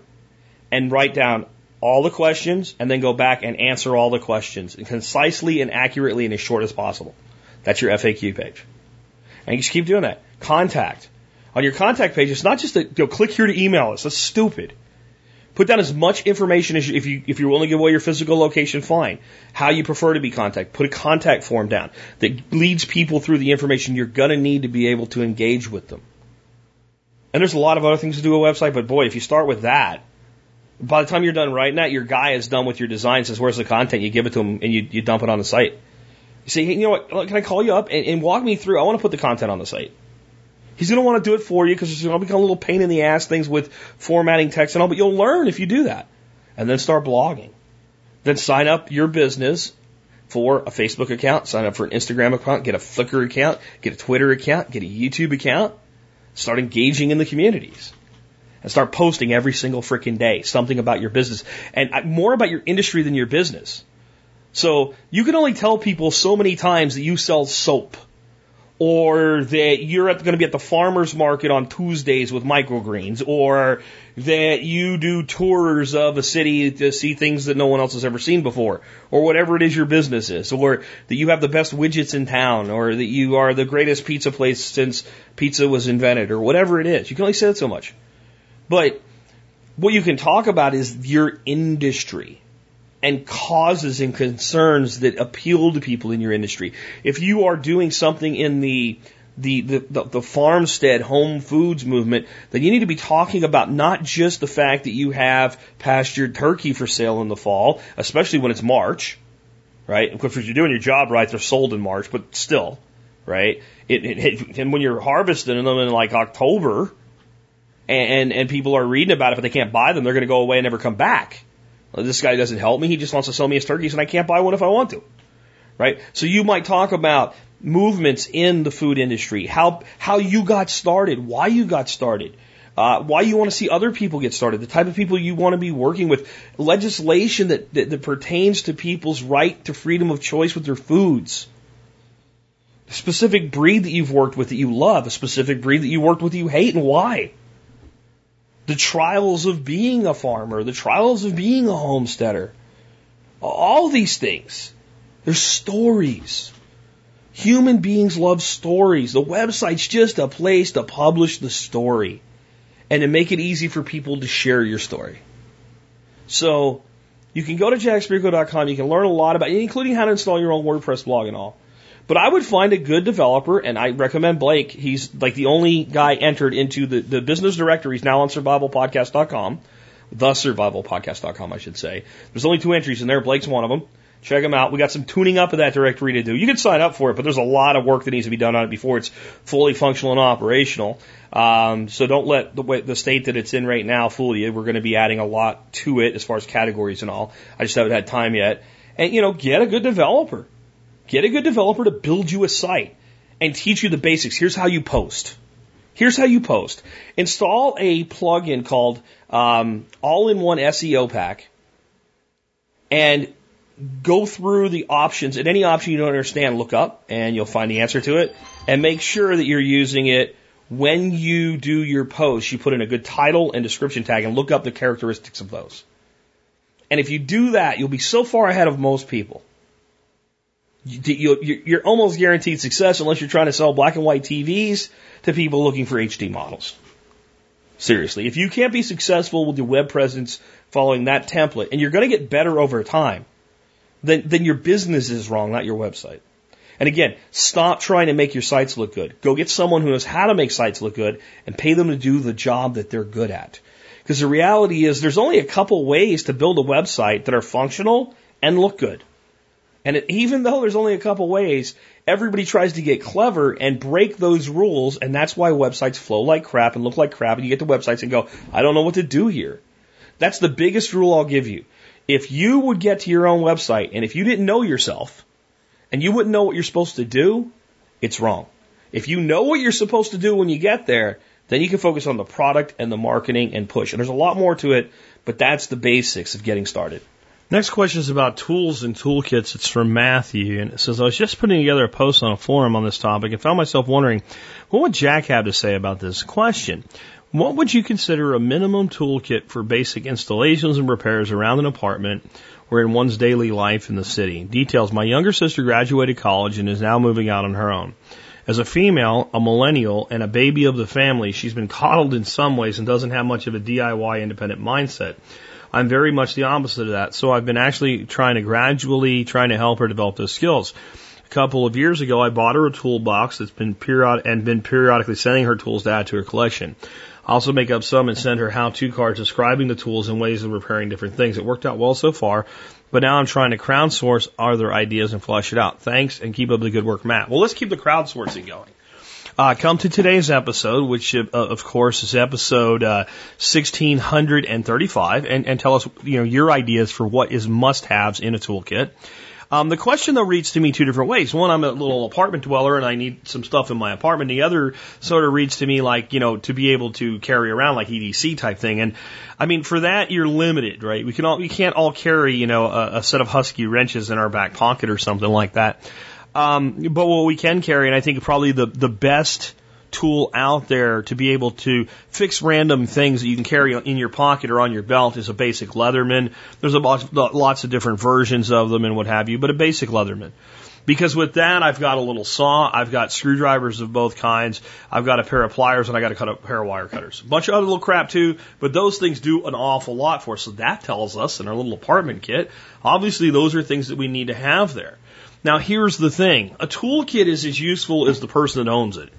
[SPEAKER 2] and write down all the questions and then go back and answer all the questions concisely and accurately and as short as possible. That's your FAQ page. And you just keep doing that. Contact. On your contact page, it's not just that, you know, click here to email us. That's stupid. Put down as much information as you, if you if you're willing to give away your physical location, fine. How you prefer to be contacted. Put a contact form down that leads people through the information you're gonna need to be able to engage with them. And there's a lot of other things to do a website, but boy, if you start with that, by the time you're done writing that, your guy is done with your design, says, Where's the content? You give it to him and you, you dump it on the site. You say, hey, you know what, can I call you up and, and walk me through? I want to put the content on the site. He's going to want to do it for you because it's going to become a little pain in the ass things with formatting text and all, but you'll learn if you do that. And then start blogging. Then sign up your business for a Facebook account, sign up for an Instagram account, get a Flickr account, get a Twitter account, get a YouTube account, start engaging in the communities and start posting every single freaking day something about your business and uh, more about your industry than your business. So you can only tell people so many times that you sell soap or that you're going to be at the farmer's market on Tuesdays with microgreens, or that you do tours of a city to see things that no one else has ever seen before, or whatever it is your business is, or that you have the best widgets in town, or that you are the greatest pizza place since pizza was invented, or whatever it is. You can only say that so much. But what you can talk about is your industry and causes and concerns that appeal to people in your industry. If you are doing something in the the, the, the, the farmstead home foods movement, then you need to be talking about not just the fact that you have pastured turkey for sale in the fall, especially when it's March, right? Of course, if you're doing your job right, they're sold in March, but still, right? It, it, it, and when you're harvesting them in like October, and, and people are reading about it, but they can't buy them, they're going to go away and never come back. This guy doesn't help me. He just wants to sell me his turkeys, and I can't buy one if I want to. Right? So you might talk about movements in the food industry, how how you got started, why you got started, uh, why you want to see other people get started, the type of people you want to be working with, legislation that, that, that pertains to people's right to freedom of choice with their foods. A specific breed that you've worked with that you love, a specific breed that you worked with that you hate, and why the trials of being a farmer, the trials of being a homesteader. All these things. They're stories. Human beings love stories. The website's just a place to publish the story and to make it easy for people to share your story. So you can go to jackspirko.com. You can learn a lot about, including how to install your own WordPress blog and all. But I would find a good developer, and I recommend Blake. He's like the only guy entered into the, the business directory. He's now on survivalpodcast.com, thesurvivalpodcast.com, I should say. There's only two entries in there. Blake's one of them. Check him out. We got some tuning up of that directory to do. You can sign up for it, but there's a lot of work that needs to be done on it before it's fully functional and operational. Um, so don't let the, way, the state that it's in right now fool you. We're going to be adding a lot to it as far as categories and all. I just haven't had time yet. And you know, get a good developer. Get a good developer to build you a site and teach you the basics. Here's how you post. Here's how you post. Install a plugin called um, All-in-One SEO Pack, and go through the options. And any option you don't understand, look up, and you'll find the answer to it. And make sure that you're using it when you do your post, you put in a good title and description tag and look up the characteristics of those. And if you do that, you'll be so far ahead of most people. You're almost guaranteed success unless you're trying to sell black and white TVs to people looking for HD models. Seriously, if you can't be successful with your web presence following that template, and you're going to get better over time, then, then your business is wrong, not your website. And again, stop trying to make your sites look good. Go get someone who knows how to make sites look good and pay them to do the job that they're good at. Because the reality is there's only a couple ways to build a website that are functional and look good. And it, even though there's only a couple ways, everybody tries to get clever and break those rules, and that's why websites flow like crap and look like crap, and you get to websites and go, I don't know what to do here. That's the biggest rule I'll give you. If you would get to your own website, and if you didn't know yourself, and you wouldn't know what you're supposed to do, it's wrong. If you know what you're supposed to do when you get there, then you can focus on the product and the marketing and push. And there's a lot more to it, but that's the basics of getting started. Next question is about tools and toolkits. It's from Matthew, and it says, I was just putting together a post on a forum on this topic and found myself wondering, what would Jack have to say about this question? What would you consider a minimum toolkit for basic installations and repairs around an apartment or in one's daily life in the city? Details, my younger sister graduated college and is now moving out on her own. As a female, a millennial, and a baby of the family, she's been coddled in some ways and doesn't have much of a DIY independent mindset. I'm very much the opposite of that. So I've been actually trying to gradually trying to help her develop those skills. A couple of years ago, I bought her a toolbox that's been period and been periodically sending her tools to add to her collection. I also make up some and send her how-to cards describing the tools and ways of repairing different things. It worked out well so far, but now I'm trying to crowdsource other ideas and flesh it out. Thanks and keep up the good work, Matt. Well, let's keep the crowdsourcing going. Uh, come to today's episode, which uh, of course is episode uh, 1635, and, and tell us you know your ideas for what is must-haves in a toolkit. Um, the question though reads to me two different ways. One, I'm a little apartment dweller and I need some stuff in my apartment. The other sort of reads to me like, you know, to be able to carry around like EDC type thing. And I mean, for that, you're limited, right? We can all, we can't all carry, you know, a, a set of Husky wrenches in our back pocket or something like that. Um, but what we can carry, and I think probably the, the best tool out there to be able to fix random things that you can carry in your pocket or on your belt is a basic Leatherman. There's a lot, lots of different versions of them and what have you, but a basic Leatherman. Because with that, I've got a little saw, I've got screwdrivers of both kinds, I've got a pair of pliers, and I got a, pair of wire cutters. A bunch of other little crap too, but those things do an awful lot for us. So that tells us in our little apartment kit, obviously those are things that we need to have there. Now, here's the thing a toolkit is as useful as the person that owns it,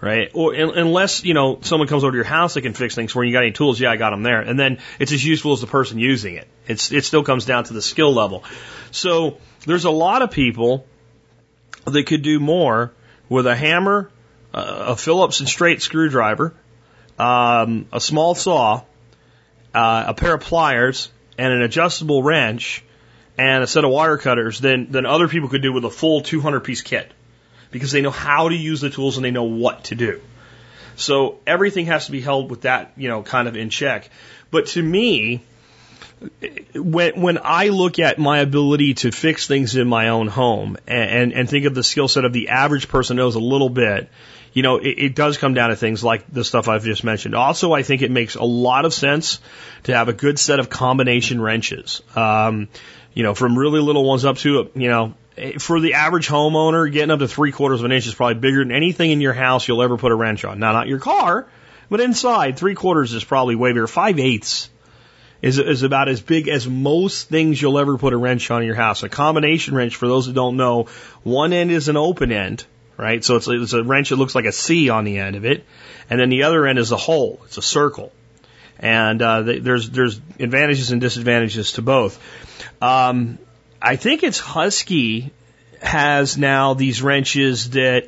[SPEAKER 2] right? Or unless, you know, someone comes over to your house that can fix things for you, you got any tools? Yeah, I got them there. And then it's as useful as the person using it. It's, it still comes down to the skill level. So there's a lot of people that could do more with a hammer, a Phillips and straight screwdriver, um, a small saw, uh, a pair of pliers, and an adjustable wrench and a set of wire cutters than, than other people could do with a full 200 piece kit because they know how to use the tools and they know what to do. So everything has to be held with that, you know, kind of in check. But to me, when when I look at my ability to fix things in my own home and and, and think of the skill set of the average person knows a little bit, you know, it, it does come down to things like the stuff I've just mentioned. Also, I think it makes a lot of sense to have a good set of combination wrenches. Um, you know, from really little ones up to, you know, eh, for the average homeowner, getting up to three quarters of an inch is probably bigger than anything in your house you'll ever put a wrench on. Now, not your car, but inside, three quarters is probably way bigger. Five eighths is, is about as big as most things you'll ever put a wrench on in your house. A combination wrench, for those who don't know, one end is an open end, right? So it's, it's a wrench that looks like a C on the end of it. And then the other end is a hole. It's a circle. And uh, there's there's advantages and disadvantages to both. Um, I think it's Husky has now these wrenches that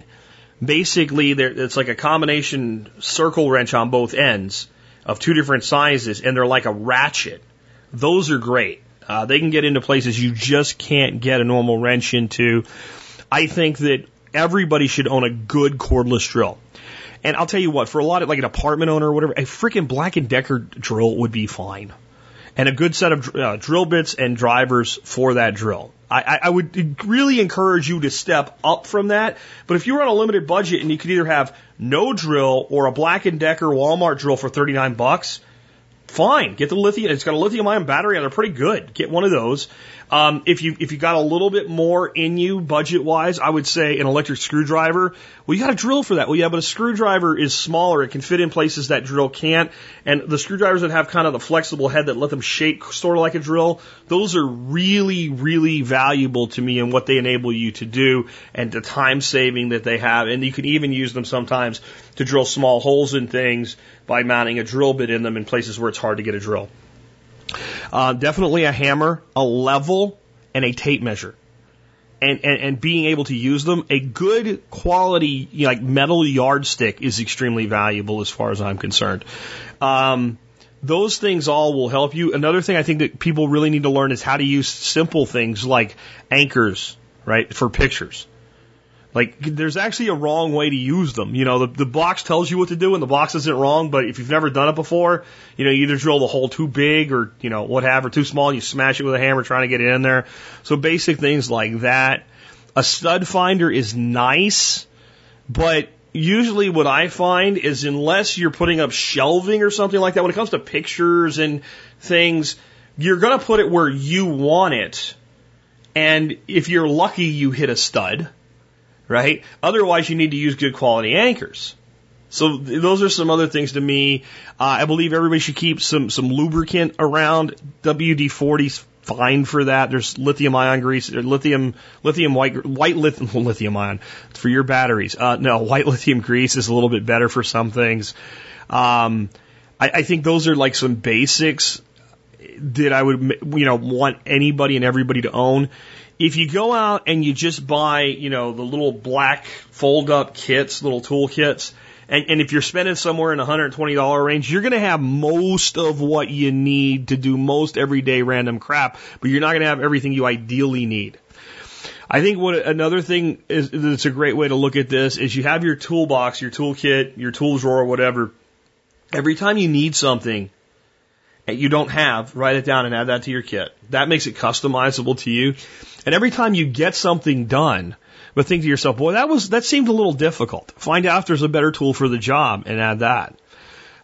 [SPEAKER 2] basically it's like a combination circle wrench on both ends of two different sizes, and they're like a ratchet. Those are great. Uh, they can get into places you just can't get a normal wrench into. I think that everybody should own a good cordless drill. And I'll tell you what, for a lot of like an apartment owner or whatever, a freaking Black and Decker drill would be fine. and a good set of uh, drill bits and drivers for that drill. I, I would really encourage you to step up from that. But if you're on a limited budget and you could either have no drill or a Black and Decker Walmart drill for 39 bucks, fine. Get the lithium. It's got a lithium ion battery and they're pretty good. Get one of those. Um, if you if you got a little bit more in you budget wise, I would say an electric screwdriver. Well, you got a drill for that. Well, yeah, but a screwdriver is smaller. It can fit in places that drill can't. And the screwdrivers that have kind of the flexible head that let them shape sort of like a drill, those are really really valuable to me and what they enable you to do and the time saving that they have. And you can even use them sometimes to drill small holes in things by mounting a drill bit in them in places where it's hard to get a drill. Uh, definitely a hammer, a level, and a tape measure. And, and, and being able to use them, a good quality you know, like metal yardstick is extremely valuable as far as I'm concerned. Um, those things all will help you. Another thing I think that people really need to learn is how to use simple things like anchors, right, for pictures. Like, there's actually a wrong way to use them. You know, the, the box tells you what to do and the box isn't wrong, but if you've never done it before, you know, you either drill the hole too big or, you know, whatever, too small and you smash it with a hammer trying to get it in there. So basic things like that. A stud finder is nice, but usually what I find is unless you're putting up shelving or something like that, when it comes to pictures and things, you're going to put it where you want it. And if you're lucky, you hit a stud right? Otherwise, you need to use good quality anchors. So those are some other things to me. Uh, I believe everybody should keep some some lubricant around. WD 40's fine for that. There's lithium ion grease, lithium lithium white white lithium, (laughs) lithium ion for your batteries. Uh, no, (laughs) white lithium grease is a little bit better for some things. Um, I, I think those are like some basics that I would you know want anybody and everybody to own if you go out and you just buy, you know, the little black fold up kits, little tool kits, and, and if you're spending somewhere in the $120 range, you're going to have most of what you need to do most everyday random crap, but you're not going to have everything you ideally need. I think what another thing is that's a great way to look at this is you have your toolbox, your toolkit, your tool drawer, whatever. Every time you need something, you don't have, write it down and add that to your kit. That makes it customizable to you. And every time you get something done, but think to yourself, boy, that was, that seemed a little difficult. Find out if there's a better tool for the job and add that.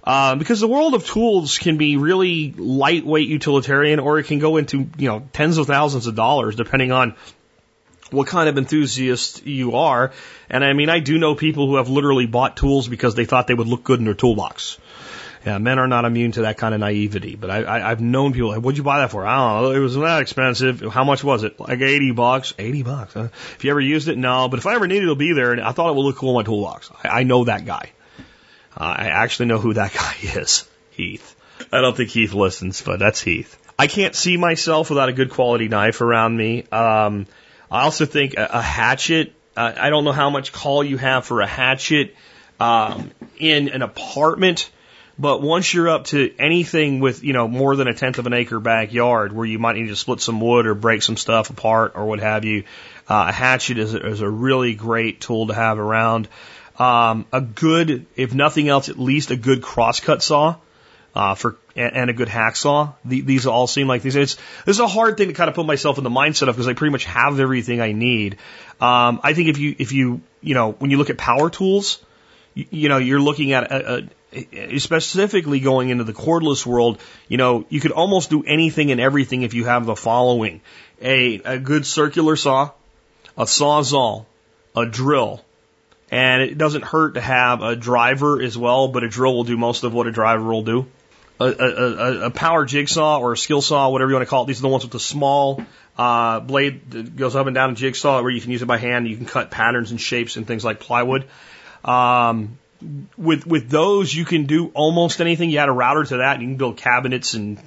[SPEAKER 2] Uh, because the world of tools can be really lightweight utilitarian or it can go into, you know, tens of thousands of dollars depending on what kind of enthusiast you are. And I mean, I do know people who have literally bought tools because they thought they would look good in their toolbox. Yeah, men are not immune to that kind of naivety. But I, I, I've known people. What'd you buy that for? I don't know. It was that expensive. How much was it? Like eighty bucks. Eighty bucks. Huh? If you ever used it, no. But if I ever needed it, it'll be there. And I thought it would look cool in my toolbox. I, I know that guy. Uh, I actually know who that (laughs) guy is. Heath. I don't think Heath listens, but that's Heath. I can't see myself without a good quality knife around me. Um, I also think a, a hatchet. Uh, I don't know how much call you have for a hatchet um, in an apartment but once you're up to anything with, you know, more than a tenth of an acre backyard where you might need to split some wood or break some stuff apart or what have you, uh, a hatchet is a, is a really great tool to have around. Um, a good, if nothing else, at least a good crosscut saw. Uh, for and a good hacksaw. The, these all seem like these. It's this is a hard thing to kind of put myself in the mindset of because I pretty much have everything I need. Um, I think if you if you you know when you look at power tools, you, you know you're looking at a, a, specifically going into the cordless world, you know, you could almost do anything and everything if you have the following. A, a good circular saw, a sawzall, a drill, and it doesn't hurt to have a driver as well, but a drill will do most of what a driver will do. A, a, a power jigsaw or a skill saw, whatever you want to call it, these are the ones with the small uh, blade that goes up and down a jigsaw where you can use it by hand. You can cut patterns and shapes and things like plywood. Um, with with those you can do almost anything. You add a router to that, and you can build cabinets and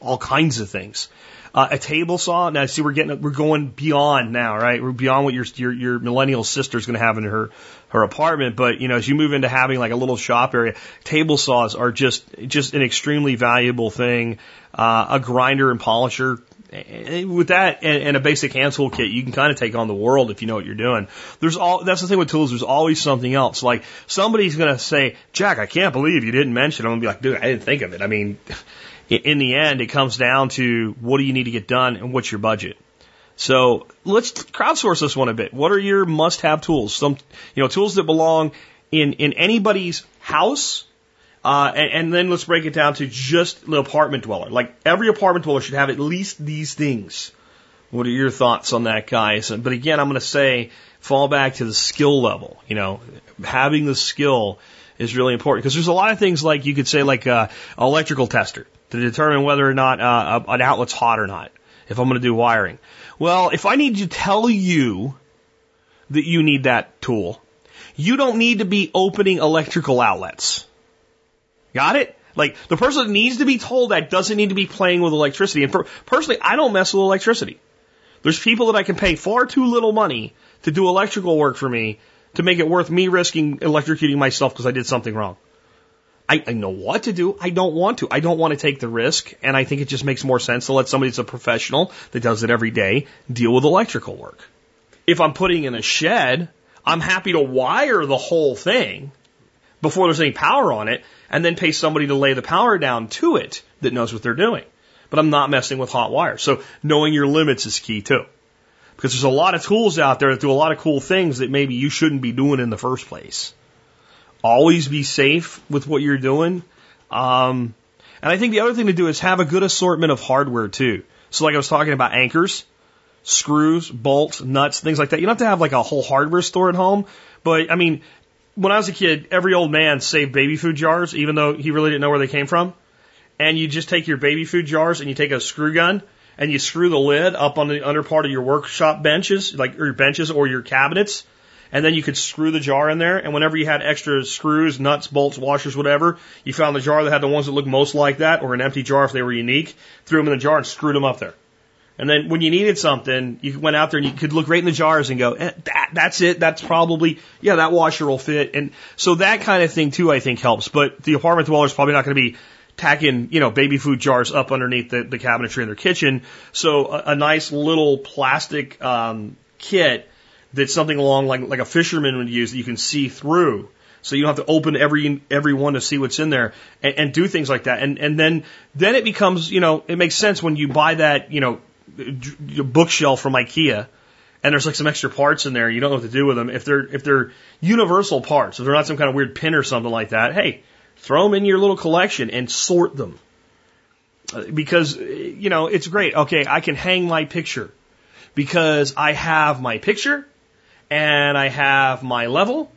[SPEAKER 2] all kinds of things. Uh, a table saw. Now, see, we're getting we're going beyond now, right? We're beyond what your your, your millennial sister's going to have in her her apartment. But you know, as you move into having like a little shop area, table saws are just just an extremely valuable thing. Uh, a grinder and polisher with that and, and, a basic hand tool kit, you can kind of take on the world if you know what you're doing. There's all, that's the thing with tools, there's always something else. Like somebody's going to say, Jack, I can't believe you didn't mention. I'm going to be like, dude, I didn't think of it. I mean, (laughs) in the end, it comes down to what do you need to get done and what's your budget. So let's crowdsource this one a bit. What are your must-have tools? Some, you know, tools that belong in in anybody's house. Uh, and, and then let's break it down to just the apartment dweller. Like every apartment dweller should have at least these things. What are your thoughts on that, guys? But again, I'm going to say fall back to the skill level. You know, having the skill is really important because there's a lot of things like you could say like a electrical tester to determine whether or not uh, an outlet's hot or not. If I'm going to do wiring, well, if I need to tell you that you need that tool, you don't need to be opening electrical outlets. Got it? Like the person that needs to be told that doesn't need to be playing with electricity. And personally, I don't mess with electricity. There's people that I can pay far too little money to do electrical work for me to make it worth me risking electrocuting myself because I did something wrong. I, I know what to do. I don't want to. I don't want to take the risk. And I think it just makes more sense to let somebody that's a professional that does it every day deal with electrical work. If I'm putting in a shed, I'm happy to wire the whole thing before there's any power on it and then pay somebody to lay the power down to it that knows what they're doing. But I'm not messing with hot wire. So knowing your limits is key too. Because there's a lot of tools out there that do a lot of cool things that maybe you shouldn't be doing in the first place. Always be safe with what you're doing. Um, and I think the other thing to do is have a good assortment of hardware too. So like I was talking about anchors, screws, bolts, nuts, things like that. You don't have to have like a whole hardware store at home. But I mean, when I was a kid, every old man saved baby food jars, even though he really didn't know where they came from. And you just take your baby food jars and you take a screw gun and you screw the lid up on the under part of your workshop benches, like your benches or your cabinets, and then you could screw the jar in there. And whenever you had extra screws, nuts, bolts, washers, whatever, you found the jar that had the ones that looked most like that, or an empty jar if they were unique, threw them in the jar and screwed them up there. And then when you needed something, you went out there and you could look right in the jars and go, eh, that, that's it. That's probably, yeah, that washer will fit. And so that kind of thing too, I think helps. But the apartment dweller is probably not going to be tacking, you know, baby food jars up underneath the, the cabinetry in their kitchen. So a, a nice little plastic um, kit that's something along like like a fisherman would use that you can see through. So you don't have to open every every one to see what's in there and, and do things like that. And and then then it becomes you know it makes sense when you buy that you know bookshelf from IKEA and there's like some extra parts in there you don't know what to do with them if they're if they're universal parts if they're not some kind of weird pin or something like that hey Throw them in your little collection and sort them. Uh, because, you know, it's great. Okay, I can hang my picture because I have my picture and I have my level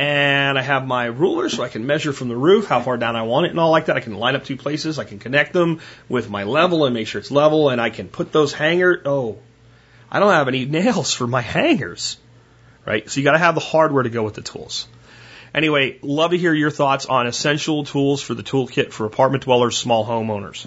[SPEAKER 2] and I have my ruler so I can measure from the roof how far down I want it and all like that. I can line up two places. I can connect them with my level and make sure it's level and I can put those hangers. Oh, I don't have any (laughs) nails for my hangers, right? So you got to have the hardware to go with the tools. Anyway, love to hear your thoughts on essential tools for the toolkit for apartment dwellers, small homeowners.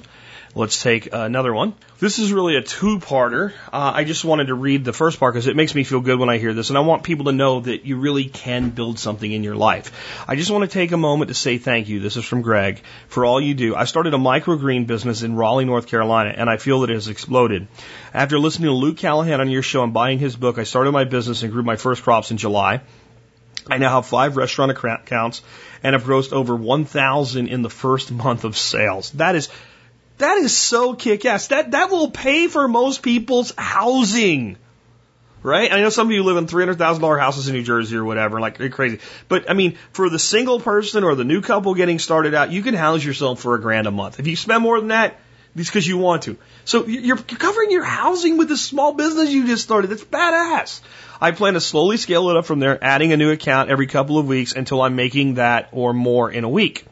[SPEAKER 2] Let's take another one. This is really a two-parter. Uh, I just wanted to read the first part because it makes me feel good when I hear this, and I want people to know that you really can build something in your life. I just want to take a moment to say thank you. This is from Greg for all you do. I started a microgreen business in Raleigh, North Carolina, and I feel that it has exploded. After listening to Luke Callahan on your show and buying his book, I started my business and grew my first crops in July. I now have five restaurant accounts and have grossed over 1,000 in the first month of sales. That is, that is so kick ass. That, that will pay for most people's housing. Right? I know some of you live in $300,000 houses in New Jersey or whatever, like you're crazy. But I mean, for the single person or the new couple getting started out, you can house yourself for a grand a month. If you spend more than that, it's because you want to. So you're, you're covering your housing with this small business you just started. That's badass. I plan to slowly scale it up from there, adding a new account every couple of weeks until I'm making that or more in a week.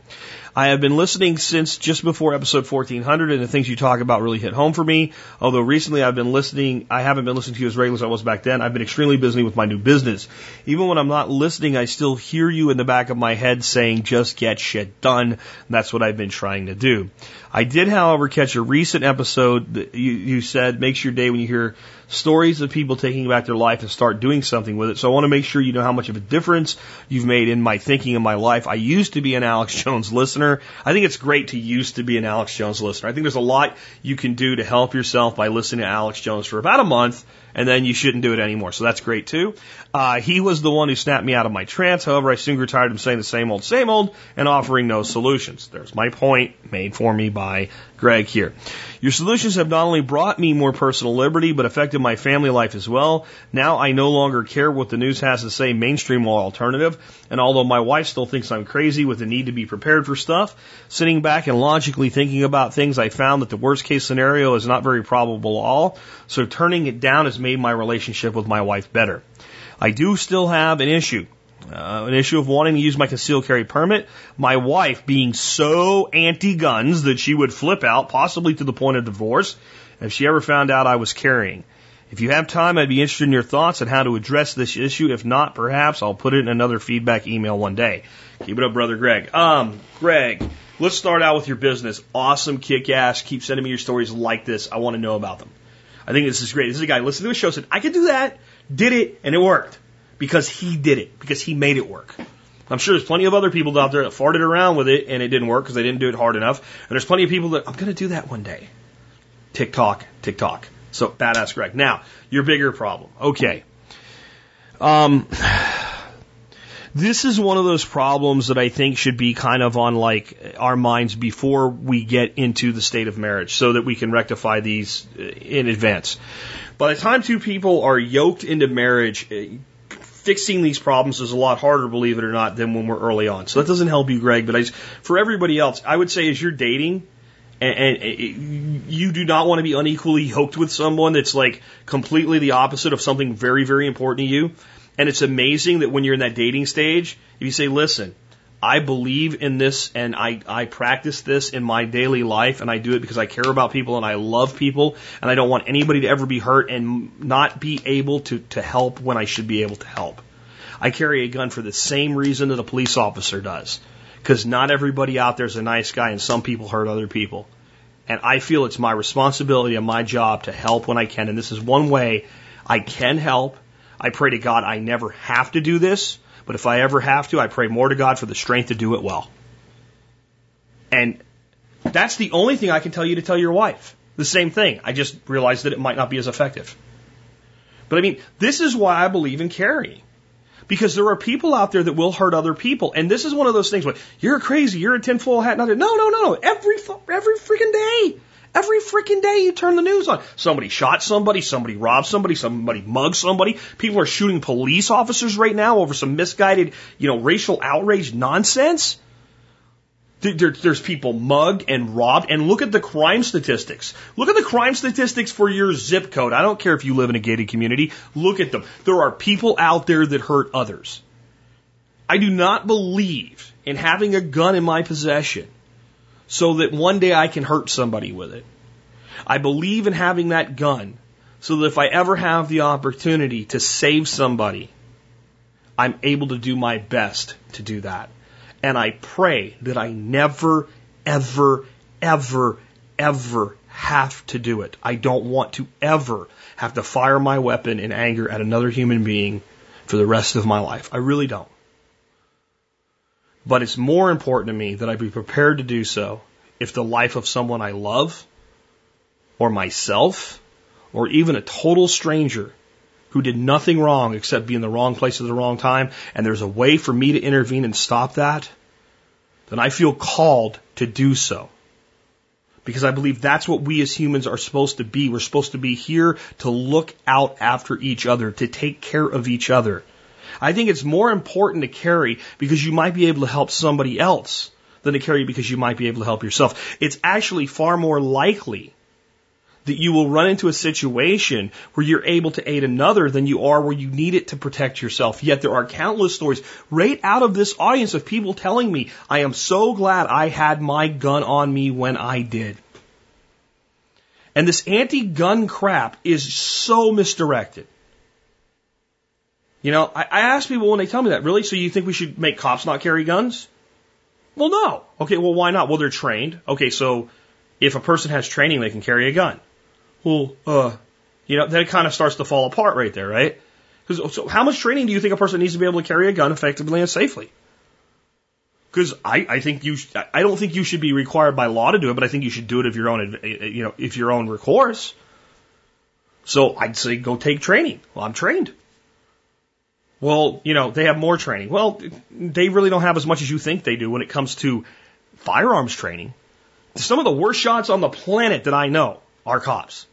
[SPEAKER 2] I have been listening since just before episode 1400, and the things you talk about really hit home for me. Although recently I've been listening, I haven't been listening to you as regularly as I was back then. I've been extremely busy with my new business. Even when I'm not listening, I still hear you in the back of my head saying, just get shit done. And that's what I've been trying to do. I did, however, catch a recent episode that you, you said makes your day when you hear stories of people taking back their life and start doing something with it. So I want to make sure you know how much of a difference you've made in my thinking in my life. I used to be an Alex (laughs) Jones listener. I think it's great to used to be an Alex Jones listener. I think there's a lot you can do to help yourself by listening to Alex Jones for about a month and then you shouldn't do it anymore. So that's great too. Uh, he was the one who snapped me out of my trance. However, I soon grew tired of saying the same old, same old and offering no solutions. There's my point made for me by Greg here. Your solutions have not only brought me more personal liberty, but affected my family life as well. Now I no longer care what the news has to say, mainstream or alternative. And although my wife still thinks I'm crazy with the need to be prepared for stuff, sitting back and logically thinking about things, I found that the worst case scenario is not very probable at all. So turning it down has made my relationship with my wife better. I do still have an issue uh, an issue of wanting to use my concealed carry permit. My wife being so anti guns that she would flip out, possibly to the point of divorce, if she ever found out I was carrying. If you have time, I'd be interested in your thoughts on how to address this issue. If not, perhaps I'll put it in another feedback email one day. Keep it up, brother Greg. Um, Greg, let's start out with your business. Awesome, kick ass. Keep sending me your stories like this. I want to know about them. I think this is great. This is a guy listened to a show, said, I could do that, did it, and it worked because he did it, because he made it work. I'm sure there's plenty of other people out there that farted around with it and it didn't work because they didn't do it hard enough. And there's plenty of people that I'm going to do that one day. TikTok, TikTok. So badass Greg. Now, your bigger problem. Okay. Um, this is one of those problems that I think should be kind of on like our minds before we get into the state of marriage so that we can rectify these uh, in advance. By the time two people are yoked into marriage, fixing these problems is a lot harder, believe it or not, than when we're early on. So that doesn't help you, Greg. But I, for everybody else, I would say as you're dating, and, and you do not want to be unequally yoked with someone that's like completely the opposite of something very, very important to you. And it's amazing that when you're in that dating stage, if you say, listen, I believe in this and I, I practice this in my daily life and I do it because I care about people and I love people and I don't want anybody to ever be hurt and not be able to, to help when I should be able to help. I carry a gun for the same reason that a police officer does. Because not everybody out there is a nice guy and some people hurt other people. And I feel it's my responsibility and my job to help when I can. And this is one way I can help. I pray to God I never have to do this but if I ever have to, I pray more to God for the strength to do it well. And that's the only thing I can tell you to tell your wife. The same thing. I just realized that it might not be as effective. But I mean, this is why I believe in carrying. Because there are people out there that will hurt other people. And this is one of those things where you're crazy, you're a tinfoil hat, no, no, no, no. every, every freaking day. Every freaking day you turn the news on. Somebody shot somebody, somebody robbed somebody, somebody mugged somebody. People are shooting police officers right now over some misguided, you know, racial outrage nonsense. There, there's people mugged and robbed, and look at the crime statistics. Look at the crime statistics for your zip code. I don't care if you live in a gated community. Look at them. There are people out there that hurt others. I do not believe in having a gun in my possession so that one day I can hurt somebody with it. I believe in having that gun so that if I ever have the opportunity to save somebody, I'm able to do my best to do that. And I pray that I never, ever, ever, ever have to do it. I don't want to ever have to fire my weapon in anger at another human being for the rest of my life. I really don't. But it's more important to me that I be prepared to do so if the life of someone I love, or myself, or even a total stranger who did nothing wrong except be in the wrong place at the wrong time, and there's a way for me to intervene and stop that, then I feel called to do so. Because I believe that's what we as humans are supposed to be. We're supposed to be here to look out after each other, to take care of each other. I think it's more important to carry because you might be able to help somebody else than to carry because you might be able to help yourself. It's actually far more likely that you will run into a situation where you're able to aid another than you are where you need it to protect yourself. Yet there are countless stories right out of this audience of people telling me, I am so glad I had my gun on me when I did. And this anti-gun crap is so misdirected. You know, I, I ask people when they tell me that, really? So you think we should make cops not carry guns? Well, no. Okay, well, why not? Well, they're trained. Okay, so if a person has training, they can carry a gun. Well, uh, you know, then it kind of starts to fall apart right there, right? Because so how much training do you think a person needs to be able to carry a gun effectively and safely? Because I, I think you, I don't think you should be required by law to do it, but I think you should do it if your own, you know, if your own recourse. So I'd say go take training. Well, I'm trained. Well, you know, they have more training. Well, they really don't have as much as you think they do when it comes to firearms training. some of the worst shots on the planet that I know are cops.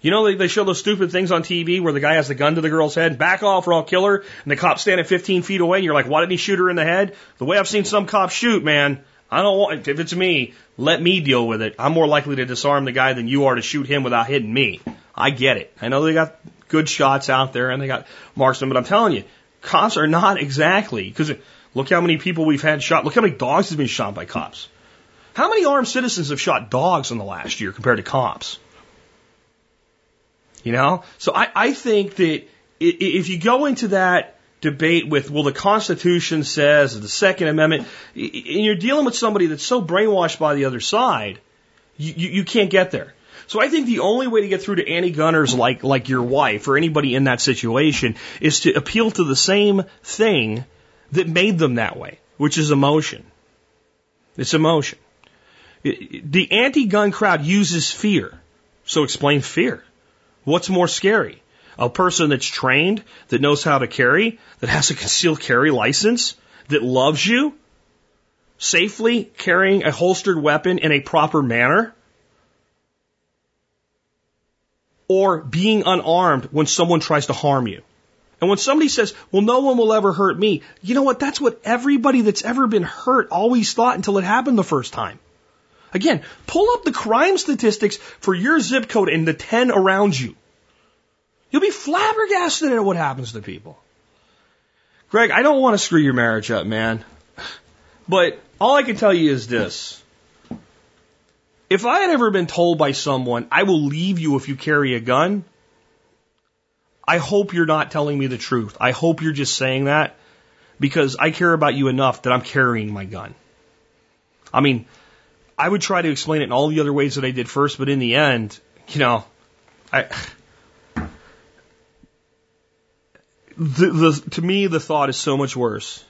[SPEAKER 2] You know, they, they show those stupid things on TV where the guy has the gun to the girl's head, back off or I'll kill her, and the cop's standing 15 feet away, and you're like, why didn't he shoot her in the head? The way I've seen some cops shoot, man, I don't want, if it's me, let me deal with it. I'm more likely to disarm the guy than you are to shoot him without hitting me. I get it. I know they got good shots out there and they got marksmen, but I'm telling you, cops are not exactly, because look how many people we've had shot, look how many dogs have been shot by cops. How many armed citizens have shot dogs in the last year compared to cops? You know? So I, I think that if you go into that debate with, well, the Constitution says, the Second Amendment, and you're dealing with somebody that's so brainwashed by the other side, you, you, you can't get there. So I think the only way to get through to anti-gunners like, like your wife or anybody in that situation is to appeal to the same thing that made them that way, which is emotion. It's emotion. The anti-gun crowd uses fear. So explain fear. What's more scary? A person that's trained, that knows how to carry, that has a concealed carry license, that loves you, safely carrying a holstered weapon in a proper manner? Or being unarmed when someone tries to harm you? And when somebody says, well, no one will ever hurt me, you know what? That's what everybody that's ever been hurt always thought until it happened the first time. Again, pull up the crime statistics for your zip code and the 10 around you. You'll be flabbergasted at what happens to people. Greg, I don't want to screw your marriage up, man. (laughs) But all I can tell you is this. If I had ever been told by someone, I will leave you if you carry a gun, I hope you're not telling me the truth. I hope you're just saying that because I care about you enough that I'm carrying my gun. I mean, I would try to explain it in all the other ways that I did first, but in the end, you know, I. The, the, to me, the thought is so much worse.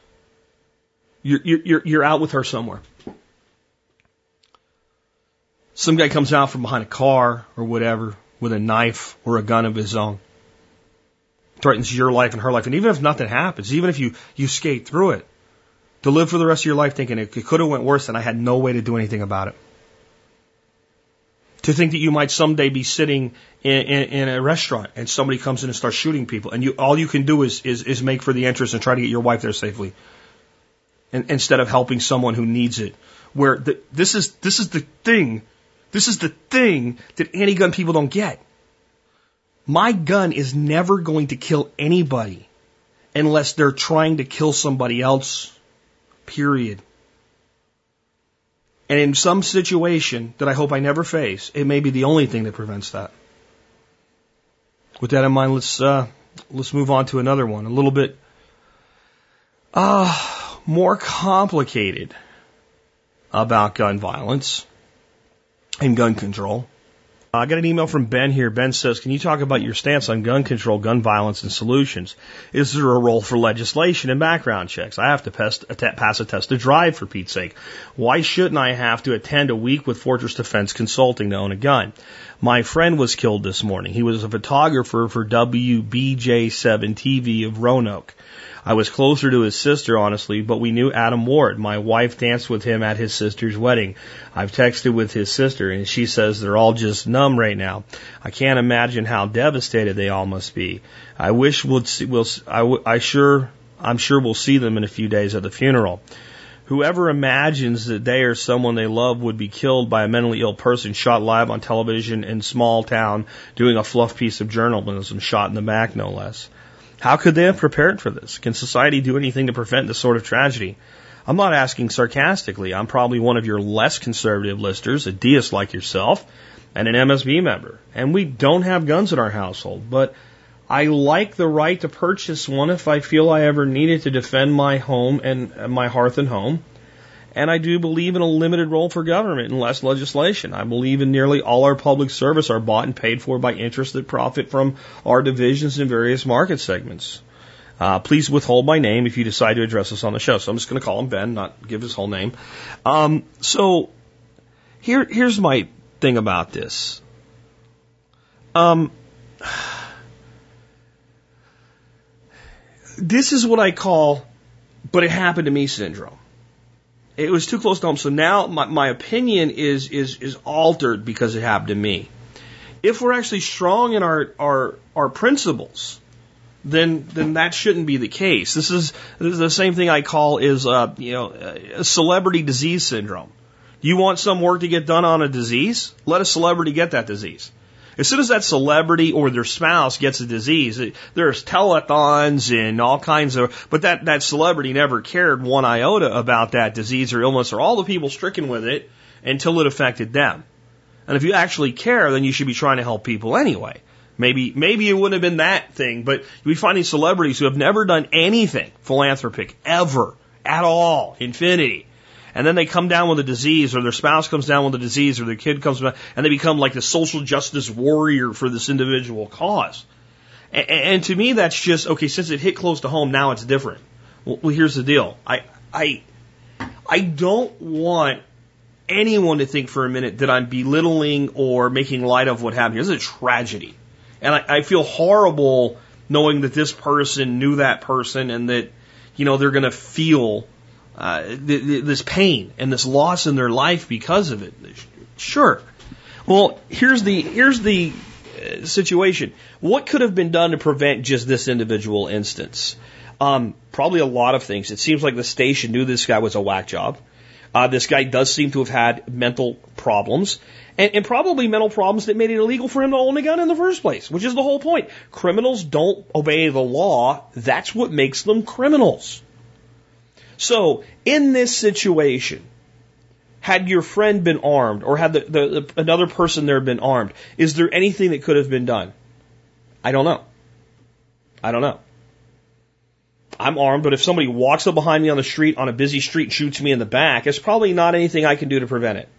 [SPEAKER 2] You're, you're, you're out with her somewhere. Some guy comes out from behind a car or whatever with a knife or a gun of his own. Threatens your life and her life. And even if nothing happens, even if you, you skate through it, to live for the rest of your life thinking it, it could have went worse and I had no way to do anything about it. To think that you might someday be sitting in, in, in a restaurant and somebody comes in and starts shooting people and you all you can do is is, is make for the entrance and try to get your wife there safely. Instead of helping someone who needs it. Where the, this is this is the thing. This is the thing that anti-gun people don't get. My gun is never going to kill anybody unless they're trying to kill somebody else Period. And in some situation that I hope I never face, it may be the only thing that prevents that. With that in mind, let's uh, let's move on to another one, a little bit uh, more complicated about gun violence and gun control. I got an email from Ben here. Ben says, Can you talk about your stance on gun control, gun violence, and solutions? Is there a role for legislation and background checks? I have to pass a, pass a test to drive, for Pete's sake. Why shouldn't I have to attend a week with Fortress Defense Consulting to own a gun? My friend was killed this morning. He was a photographer for WDBJ7 TV of Roanoke. I was closer to his sister, honestly, but we knew Adam Ward. My wife danced with him at his sister's wedding. I've texted with his sister, and she says they're all just numb right now. I can't imagine how devastated they all must be. I wish we'll see, we'll, I, I sure, I'm sure we'll see them in a few days at the funeral. Whoever imagines that they or someone they love would be killed by a mentally ill person shot live on television in small town doing a fluff piece of journalism shot in the back, no less. How could they have prepared for this? Can society do anything to prevent this sort of tragedy? I'm not asking sarcastically. I'm probably one of your less conservative listeners, a deist like yourself, and an MSB member. And we don't have guns in our household, but I like the right to purchase one if I feel I ever need it to defend my home and my hearth and home. And I do believe in a limited role for government and less legislation. I believe in nearly all our public service are bought and paid for by interests that profit from our divisions in various market segments. Uh, please withhold my name if you decide to address us on the show. So I'm just going to call him Ben, not give his whole name. Um, so here, here's my thing about this. Um, this is what I call, but it happened to me syndrome. It was too close to home. So now my, my opinion is, is, is altered because it happened to me. If we're actually strong in our, our, our principles, then then that shouldn't be the case. This is, this is the same thing I call is uh, you know a celebrity disease syndrome. You want some work to get done on a disease? Let a celebrity get that disease. As soon as that celebrity or their spouse gets a disease, it, there's telethons and all kinds of, but that, that celebrity never cared one iota about that disease or illness or all the people stricken with it until it affected them. And if you actually care, then you should be trying to help people anyway. Maybe, maybe it wouldn't have been that thing, but you'd be finding celebrities who have never done anything philanthropic ever at all, infinity. And then they come down with a disease, or their spouse comes down with a disease, or their kid comes down, and they become like the social justice warrior for this individual cause. And, and to me, that's just okay. Since it hit close to home, now it's different. Well, here's the deal. I, I, I don't want anyone to think for a minute that I'm belittling or making light of what happened. This is a tragedy. And I, I feel horrible knowing that this person knew that person and that, you know, they're going to feel uh, th- th- this pain and this loss in their life because of it. Sure. Well, here's the here's the uh, situation. What could have been done to prevent just this individual instance? Um, probably a lot of things. It seems like the station knew this guy was a whack job. Uh, this guy does seem to have had mental problems and, and probably mental problems that made it illegal for him to own a gun in the first place, which is the whole point. Criminals don't obey the law. That's what makes them criminals. So, in this situation, had your friend been armed or had the, the, the, another person there been armed, is there anything that could have been done? I don't know. I don't know. I'm armed, but if somebody walks up behind me on the street, on a busy street, and shoots me in the back, it's probably not anything I can do to prevent it.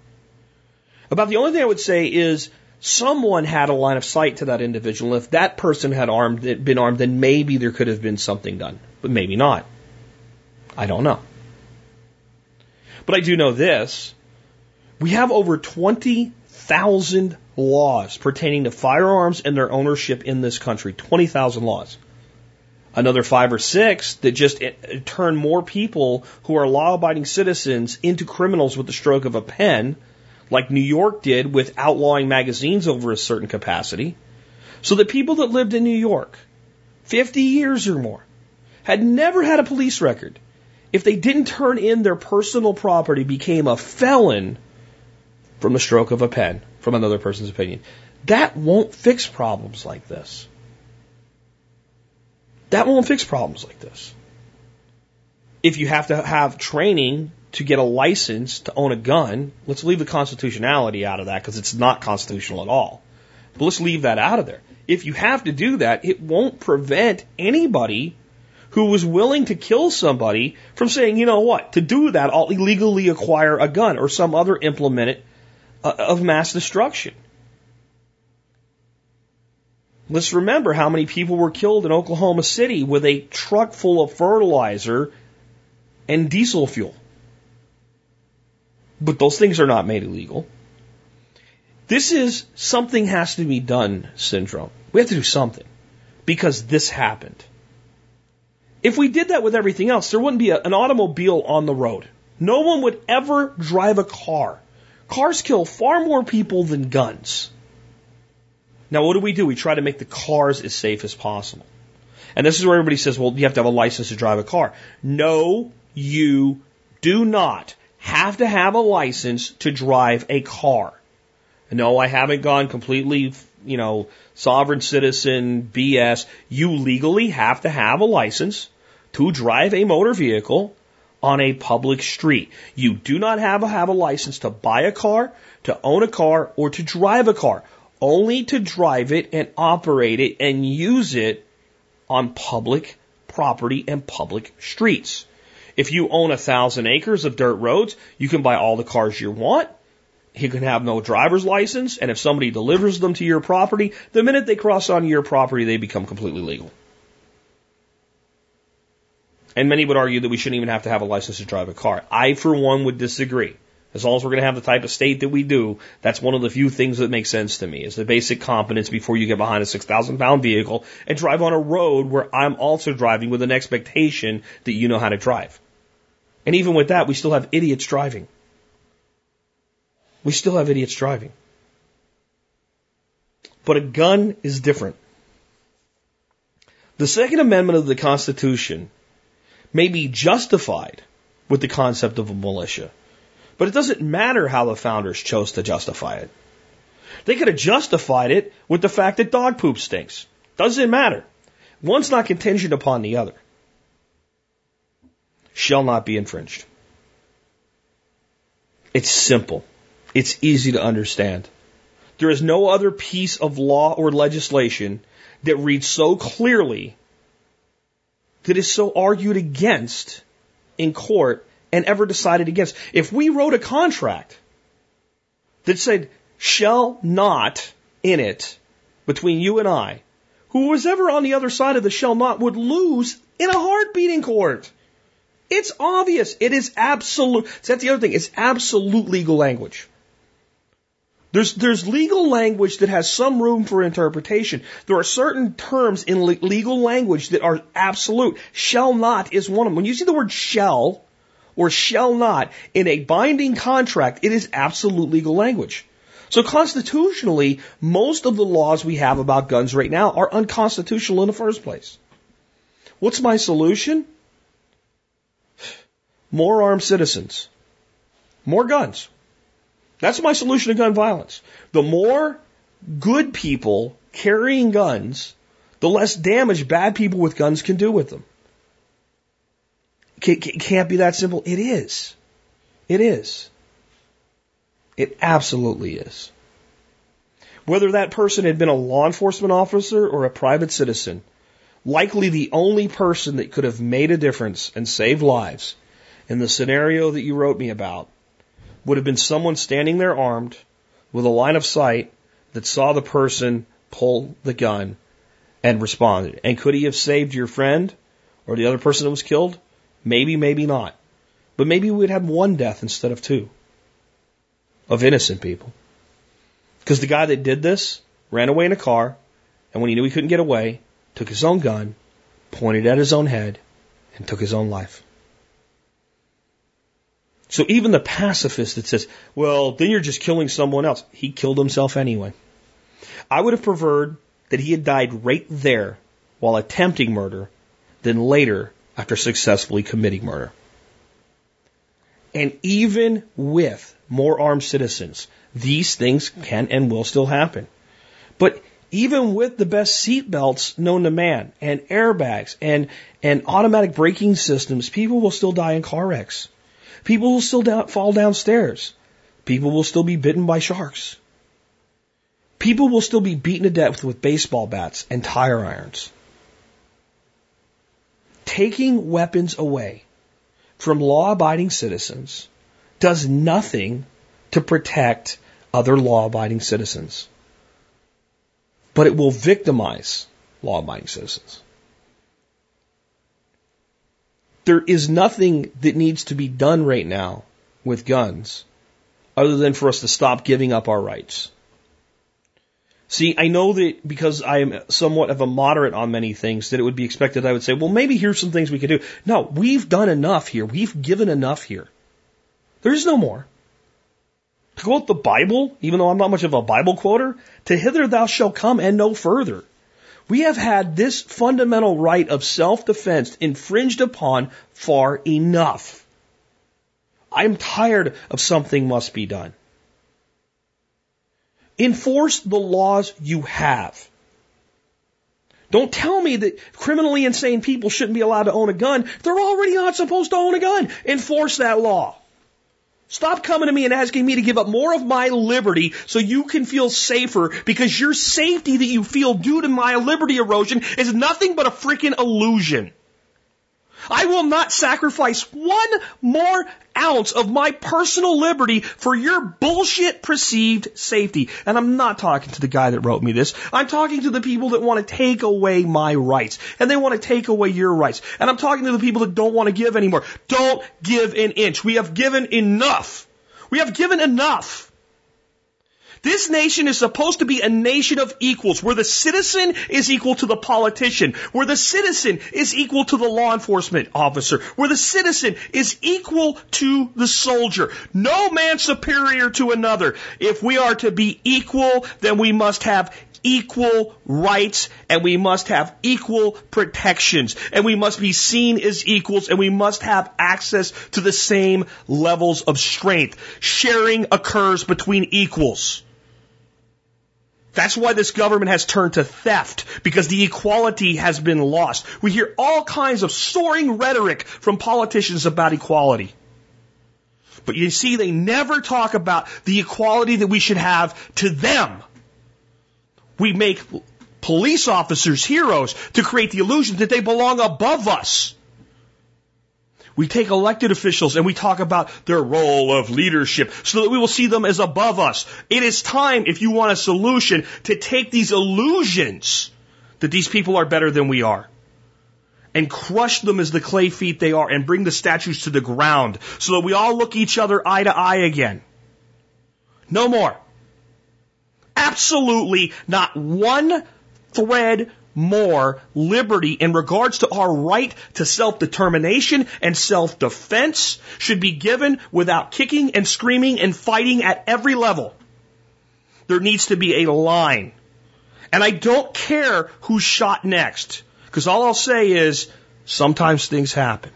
[SPEAKER 2] About the only thing I would say is someone had a line of sight to that individual. If that person had armed, been armed, then maybe there could have been something done, but maybe not. I don't know. But I do know this. We have over 20,000 laws pertaining to firearms and their ownership in this country. 20,000 laws another five or six that just eh, turn more people who are law abiding citizens into criminals with the stroke of a pen, like New York did with outlawing magazines over a certain capacity. So that people that lived in New York 50 years or more had never had a police record. If they didn't turn in their personal property, became a felon from the stroke of a pen, from another person's opinion. That won't fix problems like this. That won't fix problems like this. If you have to have training to get a license to own a gun, let's leave the constitutionality out of that because it's not constitutional at all. But let's leave that out of there. If you have to do that, it won't prevent anybody who was willing to kill somebody from saying, you know what, to do that, I'll illegally acquire a gun or some other implement uh, of mass destruction. Let's remember how many people were killed in Oklahoma City with a truck full of fertilizer and diesel fuel. But those things are not made illegal. This is something has to be done syndrome. We have to do something because this happened. If we did that with everything else, there wouldn't be a, an automobile on the road. No one would ever drive a car. Cars kill far more people than guns. Now, what do we do? We try to make the cars as safe as possible. And this is where everybody says, well, you have to have a license to drive a car. No, you do not have to have a license to drive a car. No, I haven't gone completely, you know, sovereign citizen BS. You legally have to have a license to drive a motor vehicle on a public street. You do not have to have a license to buy a car, to own a car, or to drive a car only to drive it and operate it and use it on public property and public streets. If you own a thousand acres of dirt roads, you can buy all the cars you want. You can have no driver's license, and if somebody delivers them to your property, the minute they cross onto your property, they become completely legal. And many would argue that we shouldn't even have to have a license to drive a car. I, for one, would disagree. As long as we're going to have the type of state that we do, that's one of the few things that makes sense to me is the basic competence before you get behind a 6,000 pound vehicle and drive on a road where I'm also driving with an expectation that you know how to drive. And even with that, we still have idiots driving. We still have idiots driving. But a gun is different. The Second Amendment of the Constitution may be justified with the concept of a militia, but it doesn't matter how the founders chose to justify it. They could have justified it with the fact that dog poop stinks. Doesn't matter. One's not contingent upon the other. Shall not be infringed. It's simple. It's easy to understand. There is no other piece of law or legislation that reads so clearly that is so argued against in court and ever decided against. If we wrote a contract that said, shall not in it between you and I, who was ever on the other side of the shall not would lose in a heartbeat in court. It's obvious. It is absolute. That's the other thing. It's absolute legal language. There's, there's legal language that has some room for interpretation. There are certain terms in le- legal language that are absolute. Shall not is one of them. When you see the word shall or shall not in a binding contract, it is absolute legal language. So constitutionally, most of the laws we have about guns right now are unconstitutional in the first place. What's my solution? More armed citizens. More guns. That's my solution to gun violence. The more good people carrying guns, the less damage bad people with guns can do with them. It can't be that simple. It is. It is. It absolutely is. Whether that person had been a law enforcement officer or a private citizen, likely the only person that could have made a difference and saved lives in the scenario that you wrote me about would have been someone standing there armed with a line of sight that saw the person pull the gun and responded. And could he have saved your friend or the other person that was killed? Maybe, maybe not. But maybe we'd have one death instead of two of innocent people. Because the guy that did this ran away in a car, and when he knew he couldn't get away, took his own gun, pointed at his own head, and took his own life. So even the pacifist that says, well, then you're just killing someone else, he killed himself anyway. I would have preferred that he had died right there while attempting murder than later after successfully committing murder. And even with more armed citizens, these things can and will still happen. But even with the best seatbelts known to man and airbags and, and automatic braking systems, people will still die in car wrecks. People will still down, fall downstairs. People will still be bitten by sharks. People will still be beaten to death with baseball bats and tire irons. Taking weapons away from law abiding citizens does nothing to protect other law abiding citizens. But it will victimize law abiding citizens there is nothing that needs to be done right now with guns other than for us to stop giving up our rights. See, I know that because I am somewhat of a moderate on many things that it would be expected I would say, well, maybe here's some things we could do. No, we've done enough here. We've given enough here. There's no more. To quote the Bible, even though I'm not much of a Bible quoter, to hither thou shalt come and no further. We have had this fundamental right of self-defense infringed upon far enough. I'm tired of something must be done. Enforce the laws you have. Don't tell me that criminally insane people shouldn't be allowed to own a gun. They're already not supposed to own a gun. Enforce that law. Stop coming to me and asking me to give up more of my liberty so you can feel safer because your safety that you feel due to my liberty erosion is nothing but a freaking illusion. I will not sacrifice one more ounce of my personal liberty for your bullshit perceived safety. And I'm not talking to the guy that wrote me this. I'm talking to the people that want to take away my rights. And they want to take away your rights. And I'm talking to the people that don't want to give anymore. Don't give an inch. We have given enough. We have given enough. This nation is supposed to be a nation of equals, where the citizen is equal to the politician, where the citizen is equal to the law enforcement officer, where the citizen is equal to the soldier. No man superior to another. If we are to be equal, then we must have equal rights and we must have equal protections and we must be seen as equals and we must have access to the same levels of strength. Sharing occurs between equals. That's why this government has turned to theft, because the equality has been lost. We hear all kinds of soaring rhetoric from politicians about equality. But you see, they never talk about the equality that we should have to them. We make police officers heroes to create the illusion that they belong above us. We take elected officials and we talk about their role of leadership so that we will see them as above us. It is time, if you want a solution, to take these illusions that these people are better than we are and crush them as the clay feet they are and bring the statues to the ground so that we all look each other eye to eye again. No more. Absolutely not one thread more liberty in regards to our right to self-determination and self-defense should be given without kicking and screaming and fighting at every level. There needs to be a line. And I don't care who's shot next, because all I'll say is sometimes things happen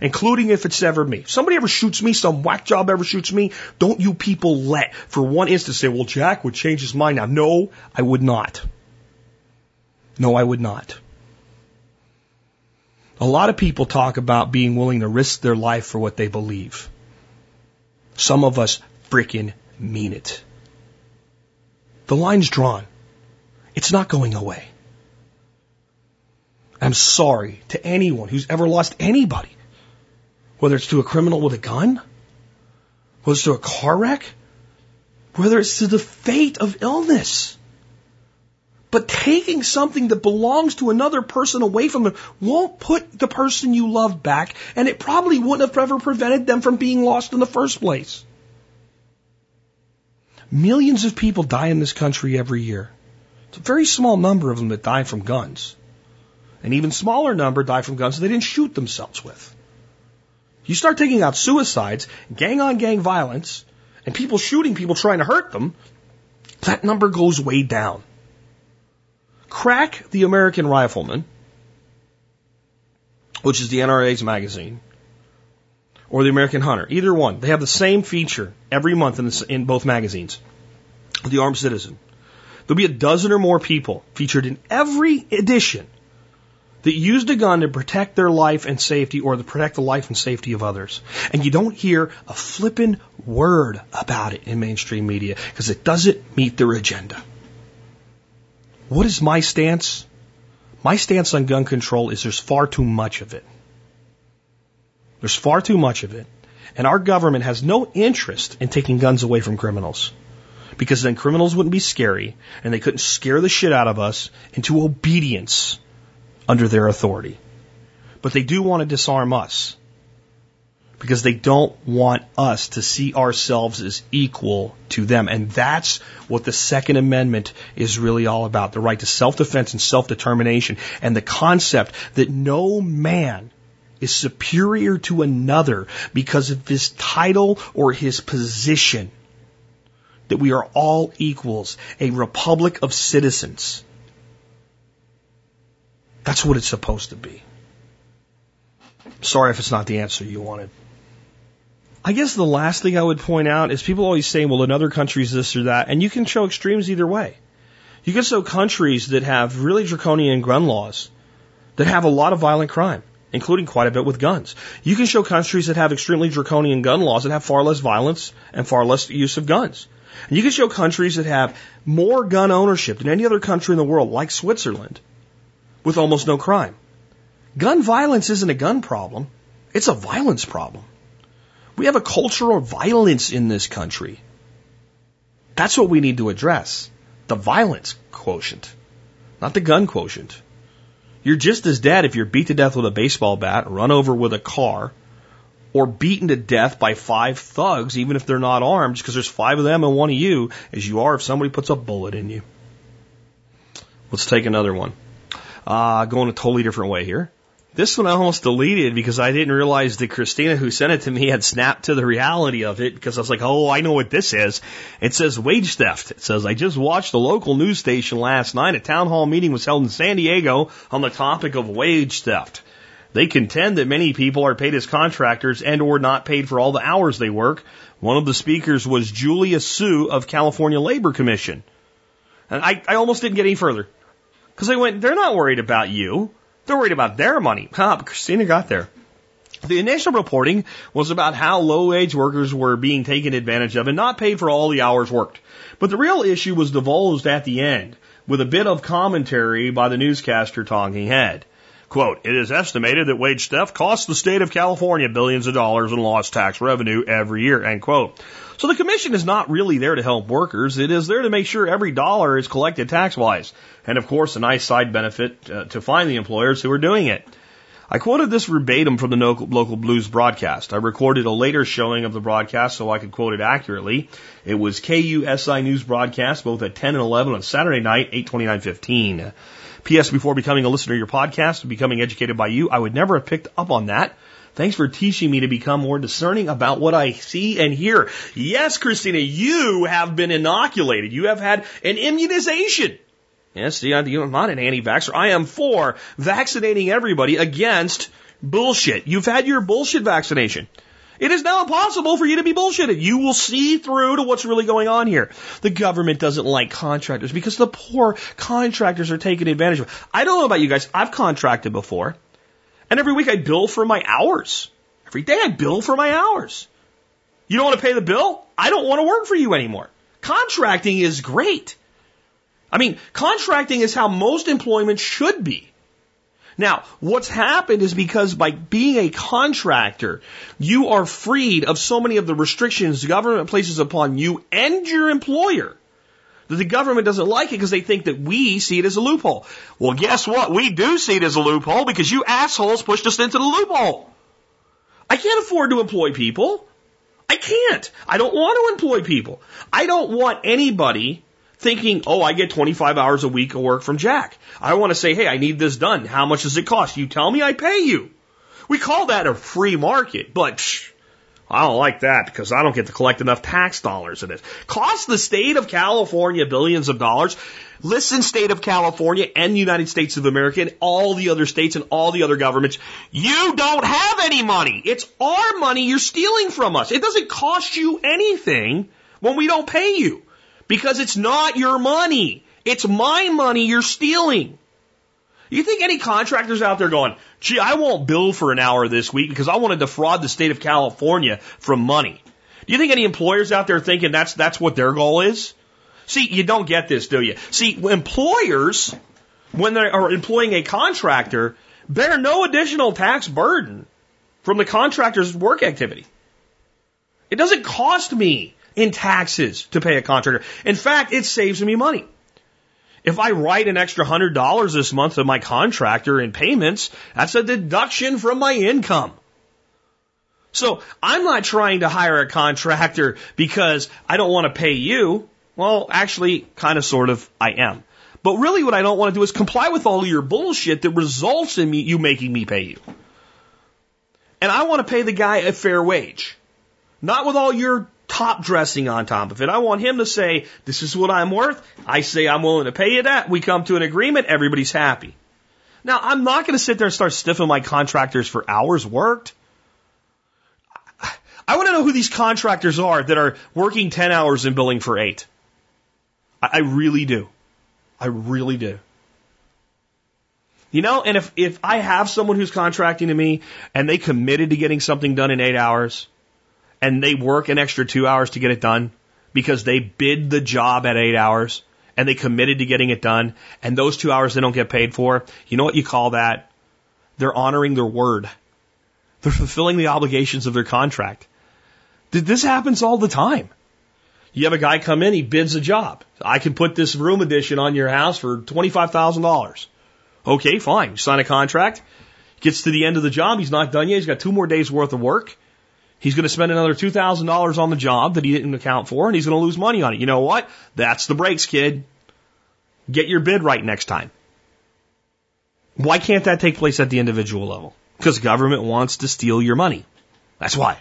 [SPEAKER 2] including if it's ever me. If somebody ever shoots me, some whack job ever shoots me, don't you people let for one instant say, well, Jack would change his mind now. No, I would not. No, I would not. A lot of people talk about being willing to risk their life for what they believe. Some of us freaking mean it. The line's drawn. It's not going away. I'm sorry to anyone who's ever lost anybody whether it's to a criminal with a gun, whether it's to a car wreck, whether it's to the fate of illness. But taking something that belongs to another person away from them won't put the person you love back, and it probably wouldn't have ever prevented them from being lost in the first place. Millions of people die in this country every year. It's a very small number of them that die from guns. An even smaller number die from guns that they didn't shoot themselves with. You start taking out suicides, gang on gang violence, and people shooting people trying to hurt them, that number goes way down. Crack the American Rifleman, which is the NRA's magazine, or the American Hunter, either one. They have the same feature every month in, this, in both magazines. The Armed Citizen. There'll be a dozen or more people featured in every edition that used a gun to protect their life and safety or to protect the life and safety of others. And you don't hear a flippin' word about it in mainstream media because it doesn't meet their agenda. What is my stance? My stance on gun control is there's far too much of it. There's far too much of it. And our government has no interest in taking guns away from criminals. Because then criminals wouldn't be scary and they couldn't scare the shit out of us into obedience under their authority. But they do want to disarm us because they don't want us to see ourselves as equal to them. And that's what the Second Amendment is really all about. The right to self-defense and self-determination and the concept that no man is superior to another because of his title or his position. That we are all equals, a republic of citizens. That's what it's supposed to be. Sorry if it's not the answer you wanted. I guess the last thing I would point out is people always say, well, in other countries, this or that, and you can show extremes either way. You can show countries that have really draconian gun laws that have a lot of violent crime, including quite a bit with guns. You can show countries that have extremely draconian gun laws that have far less violence and far less use of guns. And you can show countries that have more gun ownership than any other country in the world, like Switzerland, with almost no crime. Gun violence isn't a gun problem. It's a violence problem. We have a culture of violence in this country. That's what we need to address. The violence quotient, not the gun quotient. You're just as dead if you're beat to death with a baseball bat, run over with a car, or beaten to death by five thugs, even if they're not armed, because there's five of them and one of you, as you are if somebody puts a bullet in you. Let's take another one. Uh, going a totally different way here. This one I almost deleted because I didn't realize that Christina, who sent it to me, had snapped to the reality of it because I was like, oh, I know what this is. It says wage theft. It says, I just watched the local news station last night. A town hall meeting was held in San Diego on the topic of wage theft. They contend that many people are paid as contractors and or not paid for all the hours they work. One of the speakers was Julia Su of California Labor Commission. And I, I almost didn't get any further. Because I went, they're not worried about you. They're worried about their money. Christina got there. The initial reporting was about how low wage workers were being taken advantage of and not paid for all the hours worked. But the real issue was divulged at the end with a bit of commentary by the newscaster talking head. Quote, it is estimated that wage theft costs the state of California billions of dollars in lost tax revenue every year, end quote. So the commission is not really there to help workers. It is there to make sure every dollar is collected tax wise. And of course, a nice side benefit uh, to find the employers who are doing it. I quoted this verbatim from the local blues broadcast. I recorded a later showing of the broadcast so I could quote it accurately. It was KUSI News broadcast both at 10 and 11 on Saturday night, 829.15. P.S. Before becoming a listener to your podcast and becoming educated by you, I would never have picked up on that. Thanks for teaching me to become more discerning about what I see and hear. Yes, Christina, you have been inoculated. You have had an immunization. Yes, I'm not an anti-vaxxer. I am for vaccinating everybody against bullshit. You've had your bullshit vaccination. It is now impossible for you to be bullshitted. You will see through to what's really going on here. The government doesn't like contractors because the poor contractors are taken advantage of. I don't know about you guys. I've contracted before. And every week I bill for my hours. Every day I bill for my hours. You don't want to pay the bill? I don't want to work for you anymore. Contracting is great. I mean, contracting is how most employment should be. Now, what's happened is because by being a contractor, you are freed of so many of the restrictions the government places upon you and your employer that the government doesn't like it because they think that we see it as a loophole. Well, guess what? We do see it as a loophole because you assholes pushed us into the loophole. I can't afford to employ people. I can't. I don't want to employ people. I don't want anybody thinking, oh, I get 25 hours a week of work from Jack. I want to say, hey, I need this done. How much does it cost? You tell me, I pay you. We call that a free market, but psh, I don't like that because I don't get to collect enough tax dollars in it. Cost the state of California billions of dollars. Listen, state of California and the United States of America and all the other states and all the other governments. You don't have any money. It's our money you're stealing from us. It doesn't cost you anything when we don't pay you. Because it's not your money. It's my money you're stealing. You think any contractors out there going, gee, I won't bill for an hour this week because I want to defraud the state of California from money. Do you think any employers out there thinking that's, that's what their goal is? See, you don't get this, do you? See, employers, when they are employing a contractor, bear no additional tax burden from the contractor's work activity. It doesn't cost me in taxes to pay a contractor. In fact, it saves me money. If I write an extra hundred dollars this month to my contractor in payments, that's a deduction from my income. So I'm not trying to hire a contractor because I don't want to pay you. Well, actually, kind of, sort of, I am. But really what I don't want to do is comply with all your bullshit that results in me, you making me pay you. And I want to pay the guy a fair wage. Not with all your top dressing on top of it. I want him to say, this is what I'm worth. I say I'm willing to pay you that. We come to an agreement. Everybody's happy. Now, I'm not going to sit there and start stiffing my contractors for hours worked. I want to know who these contractors are that are working 10 hours and billing for eight. I, I really do. I really do. You know, and if, if I have someone who's contracting to me and they committed to getting something done in eight hours, and they work an extra two hours to get it done because they bid the job at eight hours and they committed to getting it done and those two hours they don't get paid for, you know what you call that? They're honoring their word. They're fulfilling the obligations of their contract. This happens all the time. You have a guy come in, he bids a job. I can put this room addition on your house for $25,000. Okay, fine. You sign a contract. Gets to the end of the job. He's not done yet. He's got two more days worth of work. He's going to spend another $2,000 on the job that he didn't account for and he's going to lose money on it. You know what? That's the breaks, kid. Get your bid right next time. Why can't that take place at the individual level? Because government wants to steal your money. That's why.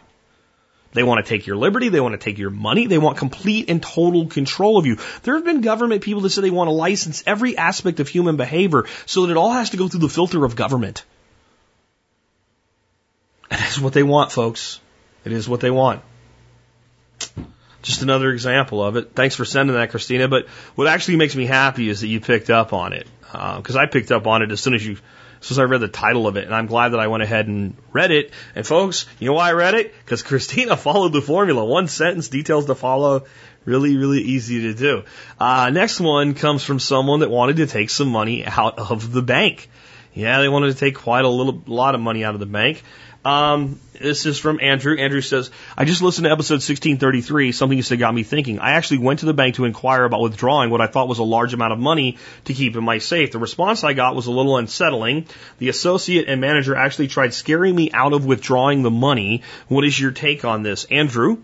[SPEAKER 2] They want to take your liberty. They want to take your money. They want complete and total control of you. There have been government people that say they want to license every aspect of human behavior so that it all has to go through the filter of government. And that's what they want, folks. It is what they want. Just another example of it. Thanks for sending that, Christina. But what actually makes me happy is that you picked up on it. Because uh, I picked up on it as soon as you as soon as I read the title of it, and I'm glad that I went ahead and read it. And folks, you know why I read it? Because Christina (laughs) followed the formula. One sentence, details to follow. Really, really easy to do. Uh, next one comes from someone that wanted to take some money out of the bank. Yeah, they wanted to take quite a little lot of money out of the bank. Um, this is from Andrew. Andrew says, I just listened to episode 1633. Something you said got me thinking. I actually went to the bank to inquire about withdrawing what I thought was a large amount of money to keep in my safe. The response I got was a little unsettling. The associate and manager actually tried scaring me out of withdrawing the money. What is your take on this? Andrew,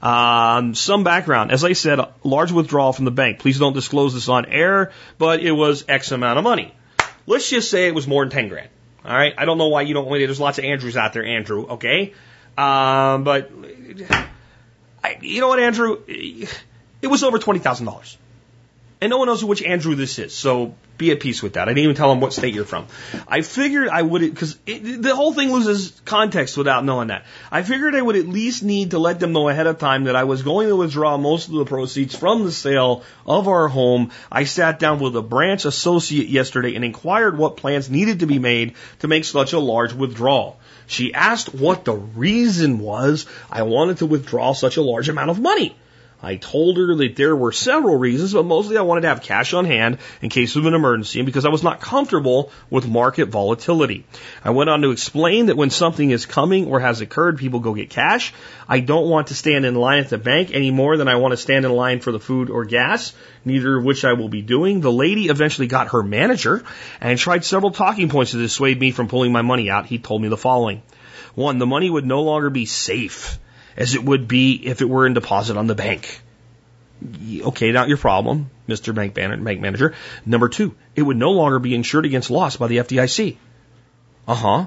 [SPEAKER 2] um, some background. As I said, a large withdrawal from the bank. Please don't disclose this on air, but it was X amount of money. Let's just say it was more than 10 grand. All right. I don't know why you don't. There's lots of Andrews out there, Andrew. Okay. Um, but I, you know what, Andrew? It was over twenty thousand dollars, and no one knows which Andrew this is. So be at peace with that. I didn't even tell him what state you're from. I figured I would, because the whole thing loses context without knowing that. I figured I would at least need to let them know ahead of time that I was going to withdraw most of the proceeds from the sale of our home. I sat down with a branch associate yesterday and inquired what plans needed to be made to make such a large withdrawal. She asked what the reason was I wanted to withdraw such a large amount of money. I told her that there were several reasons, but mostly I wanted to have cash on hand in case of an emergency and because I was not comfortable with market volatility. I went on to explain that when something is coming or has occurred, people go get cash. I don't want to stand in line at the bank any more than I want to stand in line for the food or gas, neither of which I will be doing. The lady eventually got her manager and tried several talking points to dissuade me from pulling my money out. He told me the following. One, the money would no longer be safe as it would be if it were in deposit on the bank. Okay, not your problem, Mr. Bank, bank Manager. Number two, it would no longer be insured against loss by the FDIC. Uh huh.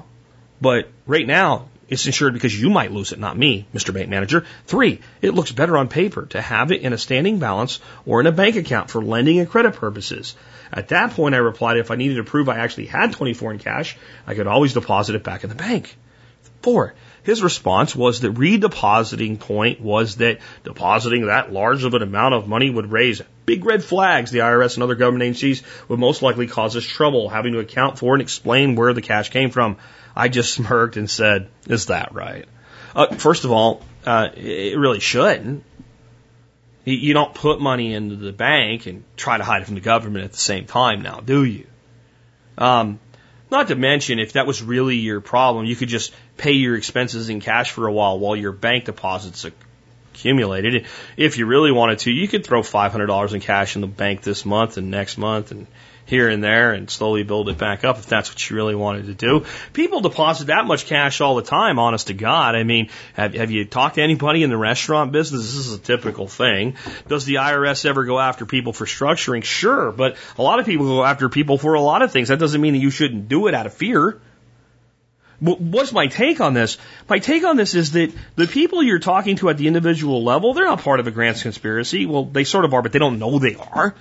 [SPEAKER 2] But right now, it's insured because you might lose it, not me, Mr. Bank Manager. Three, it looks better on paper to have it in a standing balance or in a bank account for lending and credit purposes. At that point, I replied if I needed to prove I actually had 24 in cash, I could always deposit it back in the bank. Four, his response was that redepositing point was that depositing that large of an amount of money would raise big red flags. The IRS and other government agencies would most likely cause us trouble having to account for and explain where the cash came from. I just (laughs) smirked and said, "Is that right?" Uh, first of all, uh, it really shouldn't. You don't put money into the bank and try to hide it from the government at the same time, now, do you? Um, not to mention, if that was really your problem, you could just pay your expenses in cash for a while while your bank deposits accumulated. If you really wanted to, you could throw $500 in cash in the bank this month and next month and here and there and slowly build it back up if that's what you really wanted to do. People deposit that much cash all the time, honest to God. I mean, have, have you talked to anybody in the restaurant business? This is a typical thing. Does the IRS ever go after people for structuring? Sure, but a lot of people go after people for a lot of things. That doesn't mean that you shouldn't do it out of fear. What's my take on this? My take on this is that the people you're talking to at the individual level, they're not part of a grants conspiracy. Well, they sort of are, but they don't know they are.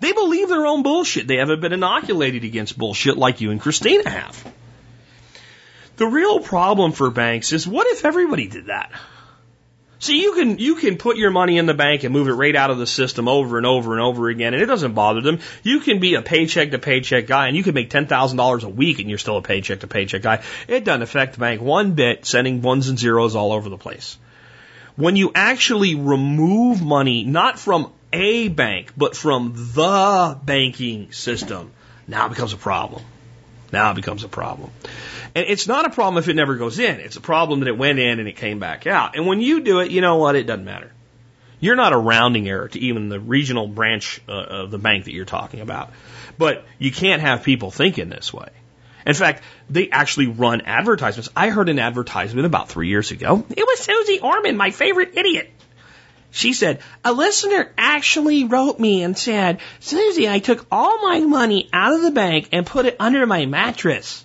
[SPEAKER 2] They believe their own bullshit. They haven't been inoculated against bullshit like you and Christina have. The real problem for banks is what if everybody did that? See, you can you can put your money in the bank and move it right out of the system over and over and over again, and it doesn't bother them. You can be a paycheck to paycheck guy, and you can make ten thousand dollars a week, and you're still a paycheck to paycheck guy. It doesn't affect the bank one bit, sending ones and zeros all over the place. When you actually remove money, not from a bank, but from the banking system, now it becomes a problem. Now it becomes a problem. And it's not a problem if it never goes in. It's a problem that it went in and it came back out. And when you do it, you know what? It doesn't matter. You're not a rounding error to even the regional branch uh, of the bank that you're talking about. But you can't have people thinking this way. In fact, they actually run advertisements. I heard an advertisement about three years ago. It was Susie Orman, my favorite idiot. She said, a listener actually wrote me and said, Susie, I took all my money out of the bank and put it under my mattress.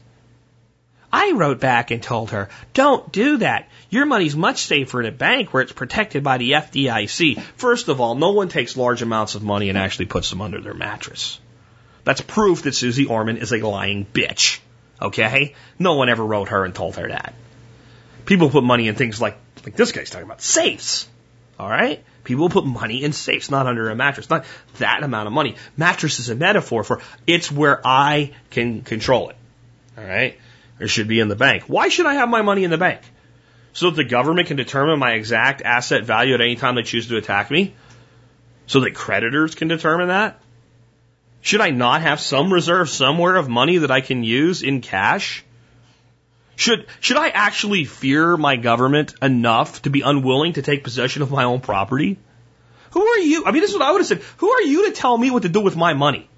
[SPEAKER 2] I wrote back and told her, don't do that. Your money's much safer in a bank where it's protected by the FDIC. First of all, no one takes large amounts of money and actually puts them under their mattress. That's proof that Susie Orman is a lying bitch. Okay? No one ever wrote her and told her that. People put money in things like, like this guy's talking about, safes. All right? People put money in safes, not under a mattress. Not that amount of money. Mattress is a metaphor for it's where I can control it. All right? It should be in the bank. Why should I have my money in the bank? So that the government can determine my exact asset value at any time they choose to attack me? So that creditors can determine that? Should I not have some reserve somewhere of money that I can use in cash? Should, should I actually fear my government enough to be unwilling to take possession of my own property? Who are you? I mean, this is what I would have said. Who are you to tell me what to do with my money?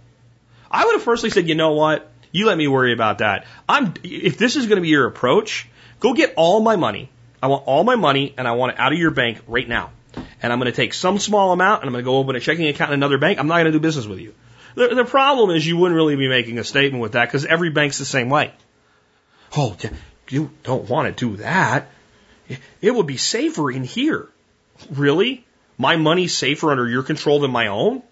[SPEAKER 2] I would have firstly said, you know what? You let me worry about that. I'm, if this is going to be your approach, go get all my money. I want all my money and I want it out of your bank right now. And I'm going to take some small amount and I'm going to go open a checking account in another bank. I'm not going to do business with you. The, the problem is you wouldn't really be making a statement with that because every bank's the same way. Oh, you don't want to do that. It would be safer in here. Really? My money's safer under your control than my own?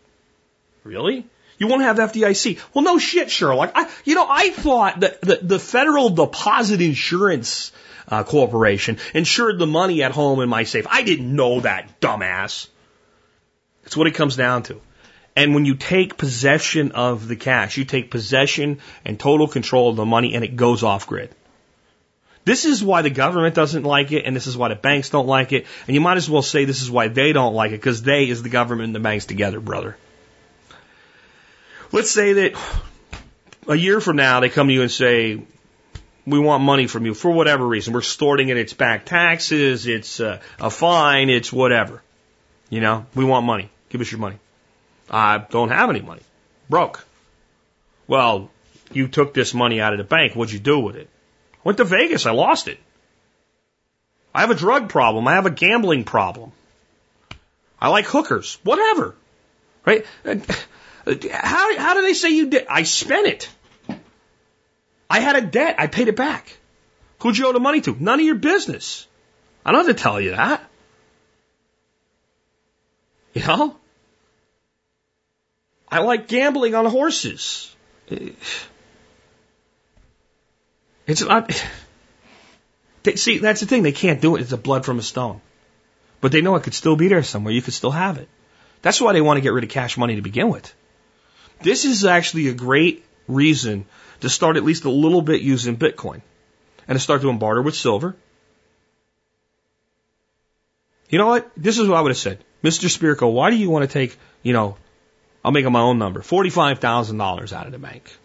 [SPEAKER 2] Really? You won't have FDIC. Well, no shit, Sherlock. I, you know, I thought that the, the Federal Deposit Insurance uh, Corporation insured the money at home in my safe. I didn't know that, dumbass. That's what it comes down to. And when you take possession of the cash, you take possession and total control of the money and it goes off grid. This is why the government doesn't like it, and this is why the banks don't like it, and you might as well say this is why they don't like it, because they is the government and the banks together, brother. Let's say that a year from now they come to you and say, we want money from you for whatever reason. We're storing it, it's back taxes, it's uh, a fine, it's whatever. You know, we want money. Give us your money. I don't have any money. Broke. Well, you took this money out of the bank. What'd you do with it? Went to Vegas. I lost it. I have a drug problem. I have a gambling problem. I like hookers. Whatever. Right? How, how do they say you did? I spent it. I had a debt. I paid it back. Who'd you owe the money to? None of your business. I don't have to tell you that. You know? I like gambling on horses. It's not. (sighs) They, see, that's the thing. They can't do it. It's a blood from a stone. But they know it could still be there somewhere. You could still have it. That's why they want to get rid of cash money to begin with. This is actually a great reason to start at least a little bit using Bitcoin and to start doing barter with silver. You know what? This is what I would have said. Mr. Spirko, why do you want to take, you know, I'll make up my own number, $45,000 out of the bank.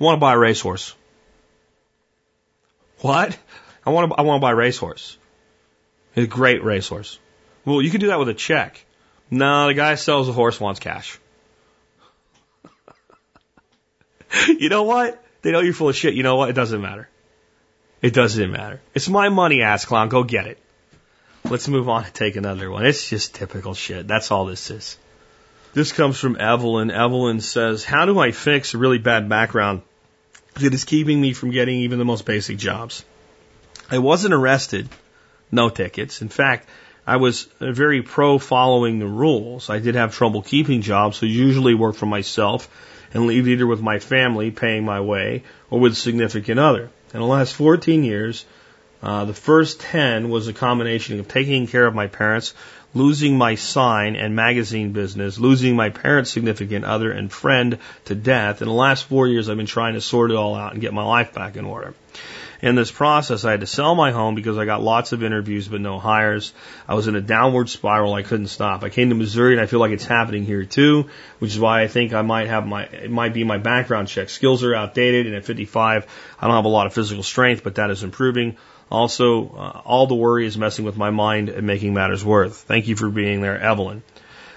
[SPEAKER 2] I want to buy a racehorse. What? I want to, I want to buy a racehorse. A great racehorse. Well, you can do that with a check. No, the guy sells the horse wants cash. (laughs) you know what? They know you're full of shit. You know what? It doesn't matter. It doesn't matter. It's my money, ass clown. Go get it. Let's move on and take another one. It's just typical shit. That's all this is. This comes from Evelyn. Evelyn says, How do I fix a really bad background that is keeping me from getting even the most basic jobs? I wasn't arrested, no tickets. In fact, I was very pro following the rules. I did have trouble keeping jobs, so usually work for myself and leave either with my family paying my way or with a significant other. In the last 14 years, uh, the first 10 was a combination of taking care of my parents, losing my sign and magazine business, losing my parents' significant other and friend to death. In the last four years, I've been trying to sort it all out and get my life back in order. In this process, I had to sell my home because I got lots of interviews but no hires. I was in a downward spiral. I couldn't stop. I came to Missouri and I feel like it's happening here too, which is why I think I might have my, it might be my background check. Skills are outdated and at 55, I don't have a lot of physical strength, but that is improving. Also, uh, all the worry is messing with my mind and making matters worse. Thank you for being there, Evelyn.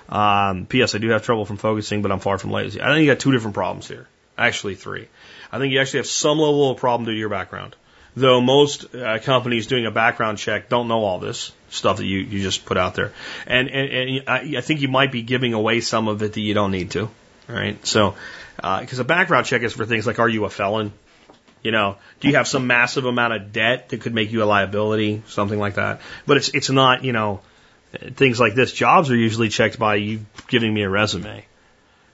[SPEAKER 2] Um, P.S. I do have trouble from focusing, but I'm far from lazy. I think you got two different problems here. Actually, three. I think you actually have some level of problem due to your background. Though most uh, companies doing a background check don't know all this stuff that you, you just put out there. And, and, and I, I think you might be giving away some of it that you don't need to. Right? So, because uh, a background check is for things like, are you a felon? You know, do you have some massive amount of debt that could make you a liability? Something like that. But it's, it's not, you know, things like this. Jobs are usually checked by you giving me a resume.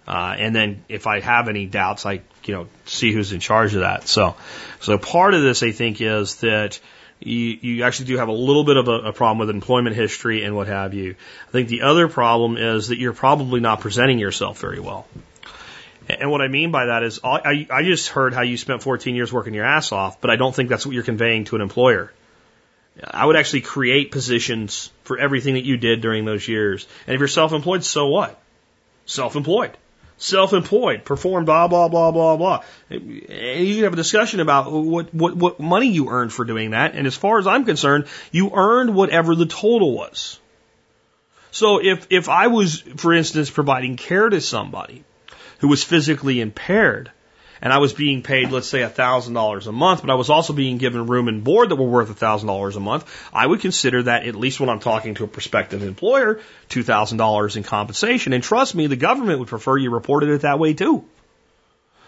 [SPEAKER 2] Uh, and then if I have any doubts, I, you know, see who's in charge of that. So, so part of this, I think, is that you, you actually do have a little bit of a, a problem with employment history and what have you. I think the other problem is that you're probably not presenting yourself very well. And what I mean by that is, I, I just heard how you spent 14 years working your ass off, but I don't think that's what you're conveying to an employer. I would actually create positions for everything that you did during those years. And if you're self-employed, so what? Self-employed self-employed, perform blah blah blah blah blah. And you have a discussion about what what what money you earned for doing that. And as far as I'm concerned, you earned whatever the total was. So if if I was, for instance, providing care to somebody who was physically impaired, and I was being paid, let's say, $1,000 a month, but I was also being given room and board that were worth $1,000 a month, I would consider that, at least when I'm talking to a prospective employer, $2,000 in compensation. And trust me, the government would prefer you reported it that way too.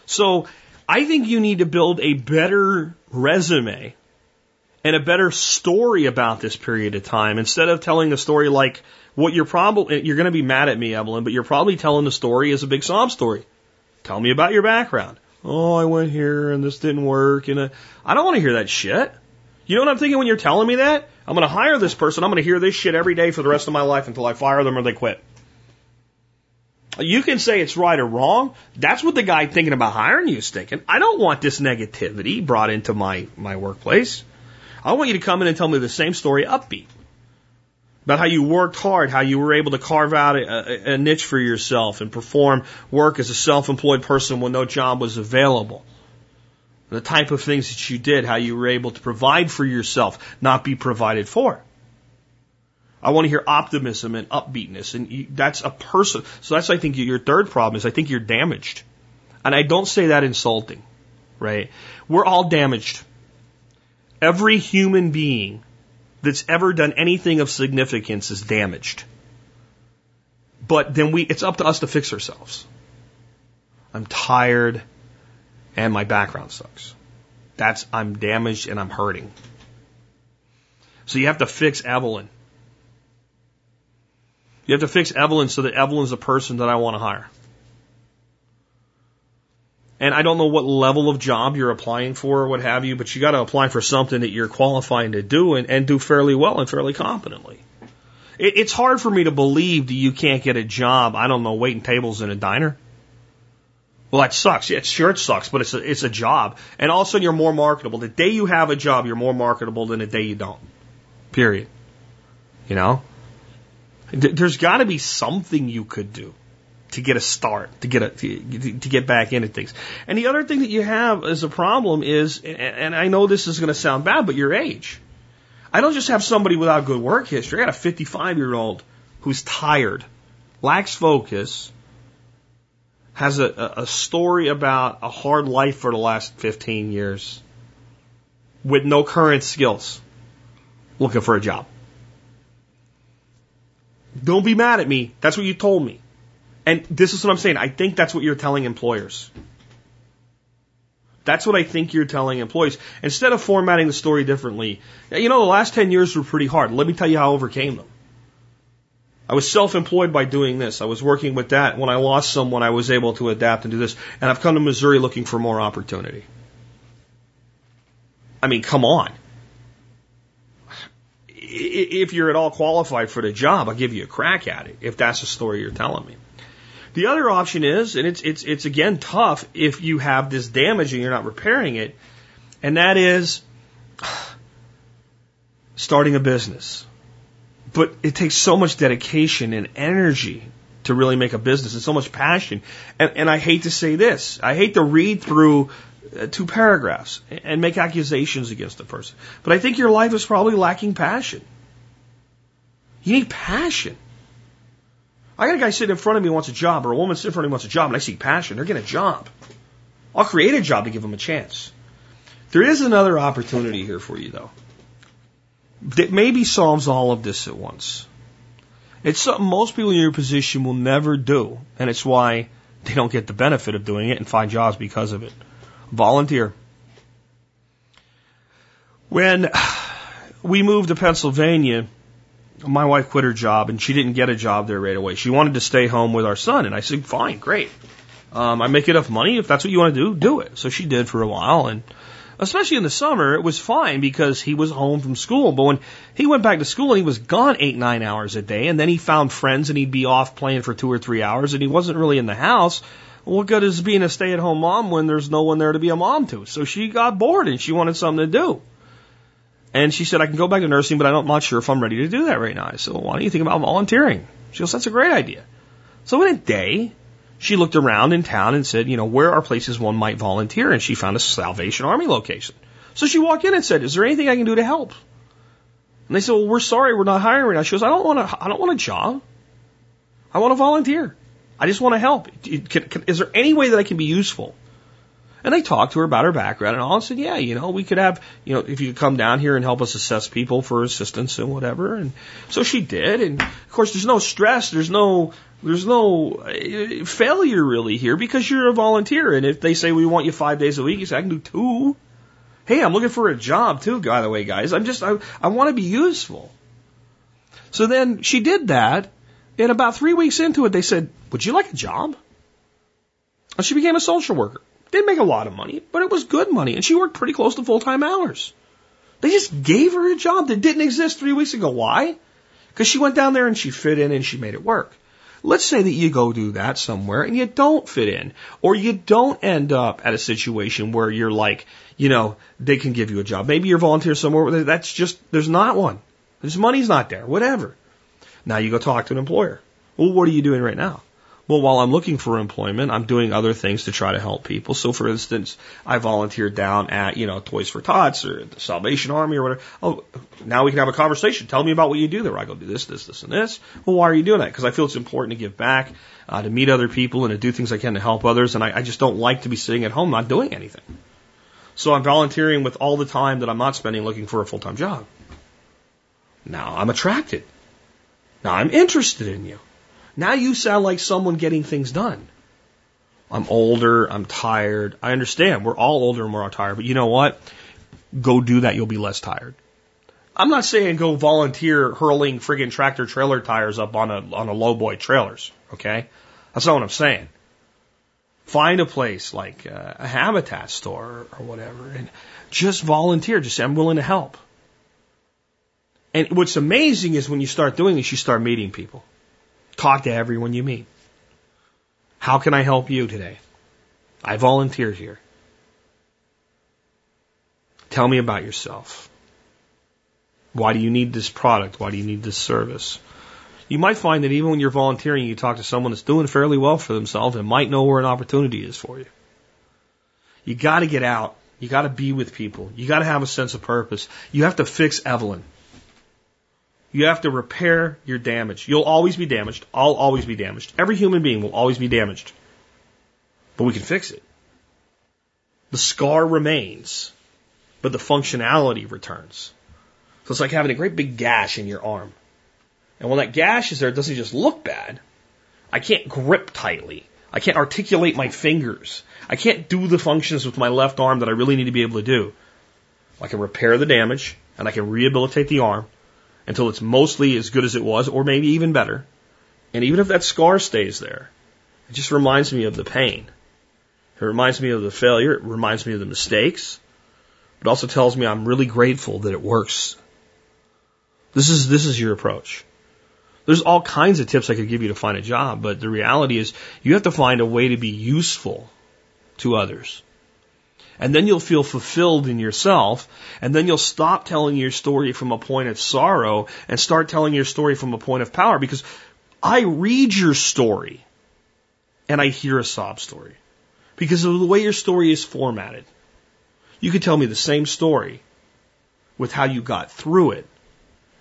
[SPEAKER 2] So I think you need to build a better resume and a better story about this period of time instead of telling the story like what you're probably, you're going to be mad at me, Evelyn, but you're probably telling the story as a big sob story. Tell me about your background. Oh, I went here and this didn't work. And uh, I don't want to hear that shit. You know what I'm thinking when you're telling me that? I'm going to hire this person. I'm going to hear this shit every day for the rest of my life until I fire them or they quit. You can say it's right or wrong. That's what the guy thinking about hiring you is thinking. I don't want this negativity brought into my, my workplace. I want you to come in and tell me the same story upbeat about how you worked hard, how you were able to carve out a, a, niche for yourself and perform work as a self-employed person when no job was available. The type of things that you did, how you were able to provide for yourself, not be provided for. I want to hear optimism and upbeatness, and you, that's a person. So that's I think your third problem is I think you're damaged, and I don't say that insulting, right? We're all damaged. Every human being that's ever done anything of significance is damaged. But then we, it's up to us to fix ourselves. I'm tired and my background sucks. That's, I'm damaged and I'm hurting. So you have to fix Evelyn. You have to fix Evelyn so that Evelyn's the person that I want to hire. And I don't know what level of job you're applying for or what have you, but you got to apply for something that you're qualifying to do and, and do fairly well and fairly competently. It, it's hard for me to believe that you can't get a job, I don't know, waiting tables in a diner. Well, that sucks. Yeah, sure it sucks, but it's a, it's a job. And all of a sudden you're more marketable. The day you have a job, you're more marketable than the day you don't. Period. You know? There's got to be something you could do to get a start, to get a, to, to get back into things. And the other thing that you have as a problem is, and I know this is going to sound bad, but your age. I don't just have somebody without good work history. I got a 55 year old who's tired, lacks focus, has a, a story about a hard life for the last 15 years with no current skills looking for a job. Don't be mad at me. That's what you told me. And this is what I'm saying. I think that's what you're telling employers. That's what I think you're telling employees. Instead of formatting the story differently, you know, the last 10 years were pretty hard. Let me tell you how I overcame them. I was self-employed by doing this. I was working with that. When I lost someone, I was able to adapt and do this. And I've come to Missouri looking for more opportunity. I mean, come on. If you're at all qualified for the job, I'll give you a crack at it, if that's the story you're telling me. The other option is, and it's, it's, it's again tough if you have this damage and you're not repairing it, and that is starting a business. But it takes so much dedication and energy to really make a business and so much passion. And, and I hate to say this. I hate to read through uh, two paragraphs and make accusations against the person. But I think your life is probably lacking passion. You need passion. I got a guy sitting in front of me who wants a job, or a woman sitting in front of me wants a job, and I see passion. They're getting a job. I'll create a job to give them a chance. There is another opportunity here for you though. That maybe solves all of this at once. It's something most people in your position will never do, and it's why they don't get the benefit of doing it and find jobs because of it. Volunteer. When (sighs) we moved to Pennsylvania, my wife quit her job and she didn't get a job there right away. She wanted to stay home with our son, and I said, "Fine, great. Um, I make enough money. If that's what you want to do, do it." So she did for a while, and especially in the summer, it was fine because he was home from school. But when he went back to school and he was gone eight, nine hours a day, and then he found friends and he'd be off playing for two or three hours, and he wasn't really in the house. What good is being a stay at home mom when there's no one there to be a mom to? So she got bored and she wanted something to do. And she said, I can go back to nursing, but I'm not sure if I'm ready to do that right now. I said, well, why don't you think about volunteering? She goes, that's a great idea. So in a day, she looked around in town and said, you know, where are places one might volunteer? And she found a Salvation Army location. So she walked in and said, is there anything I can do to help? And they said, well, we're sorry, we're not hiring right now. She goes, I don't want a, I don't want a job. I want to volunteer. I just want to help. Is there any way that I can be useful? And I talked to her about her background and all and said, yeah, you know, we could have, you know, if you could come down here and help us assess people for assistance and whatever. And so she did. And of course, there's no stress. There's no, there's no uh, failure really here because you're a volunteer. And if they say we want you five days a week, you say, I can do two. Hey, I'm looking for a job too, by the way, guys. I'm just, I, I want to be useful. So then she did that. And about three weeks into it, they said, would you like a job? And she became a social worker. Didn't make a lot of money, but it was good money, and she worked pretty close to full time hours. They just gave her a job that didn't exist three weeks ago. Why? Because she went down there and she fit in and she made it work. Let's say that you go do that somewhere and you don't fit in, or you don't end up at a situation where you're like, you know, they can give you a job. Maybe you're volunteer somewhere that's just, there's not one. There's money's not there, whatever. Now you go talk to an employer. Well, what are you doing right now? Well, while I'm looking for employment, I'm doing other things to try to help people. So, for instance, I volunteered down at, you know, Toys for Tots or the Salvation Army or whatever. Oh, now we can have a conversation. Tell me about what you do there. I go do this, this, this, and this. Well, why are you doing that? Because I feel it's important to give back, uh, to meet other people and to do things I can to help others. And I, I just don't like to be sitting at home not doing anything. So I'm volunteering with all the time that I'm not spending looking for a full-time job. Now I'm attracted. Now I'm interested in you. Now you sound like someone getting things done. I'm older, I'm tired. I understand. We're all older and we're all tired, but you know what? Go do that, you'll be less tired. I'm not saying go volunteer hurling friggin' tractor trailer tires up on a on a lowboy trailers, okay? That's not what I'm saying. Find a place like uh, a habitat store or whatever and just volunteer. Just say, I'm willing to help. And what's amazing is when you start doing this, you start meeting people. Talk to everyone you meet. How can I help you today? I volunteer here. Tell me about yourself. Why do you need this product? Why do you need this service? You might find that even when you're volunteering, you talk to someone that's doing fairly well for themselves and might know where an opportunity is for you. You got to get out. You got to be with people. You got to have a sense of purpose. You have to fix Evelyn. You have to repair your damage. You'll always be damaged. I'll always be damaged. Every human being will always be damaged. But we can fix it. The scar remains, but the functionality returns. So it's like having a great big gash in your arm. And when that gash is there, it doesn't just look bad. I can't grip tightly. I can't articulate my fingers. I can't do the functions with my left arm that I really need to be able to do. I can repair the damage and I can rehabilitate the arm until it's mostly as good as it was, or maybe even better. And even if that scar stays there, it just reminds me of the pain. It reminds me of the failure. It reminds me of the mistakes. It also tells me I'm really grateful that it works. This is, this is your approach. There's all kinds of tips I could give you to find a job, but the reality is you have to find a way to be useful to others. And then you'll feel fulfilled in yourself. And then you'll stop telling your story from a point of sorrow and start telling your story from a point of power because I read your story and I hear a sob story because of the way your story is formatted. You could tell me the same story with how you got through it.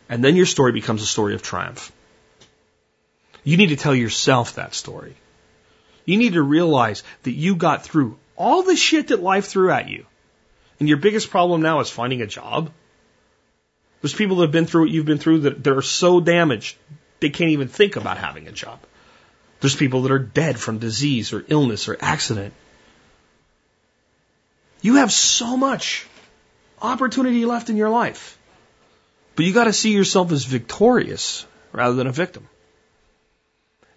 [SPEAKER 2] And then your story becomes a story of triumph. You need to tell yourself that story. You need to realize that you got through all the shit that life threw at you. And your biggest problem now is finding a job. There's people that have been through what you've been through that, are so damaged they can't even think about having a job. There's people that are dead from disease or illness or accident. You have so much opportunity left in your life. But you got to see yourself as victorious rather than a victim.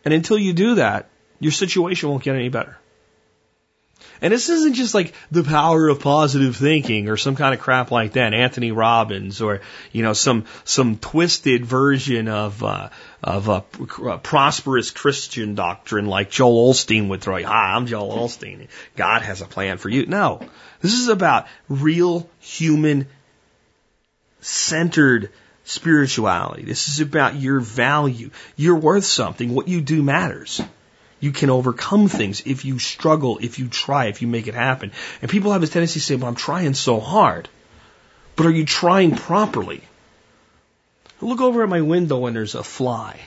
[SPEAKER 2] And until you do that, your situation won't get any better. And this isn't just like the power of positive thinking or some kind of crap like that, Anthony Robbins or you know some some twisted version of uh, of a, a prosperous Christian doctrine like Joel Osteen would throw. Hi, I'm Joel Osteen. God has a plan for you. No, this is about real human centered spirituality. This is about your value. You're worth something. What you do matters. You can overcome things if you struggle, if you try, if you make it happen. And people have this tendency to say, well, I'm trying so hard. But are you trying properly? look over at my window and there's a fly.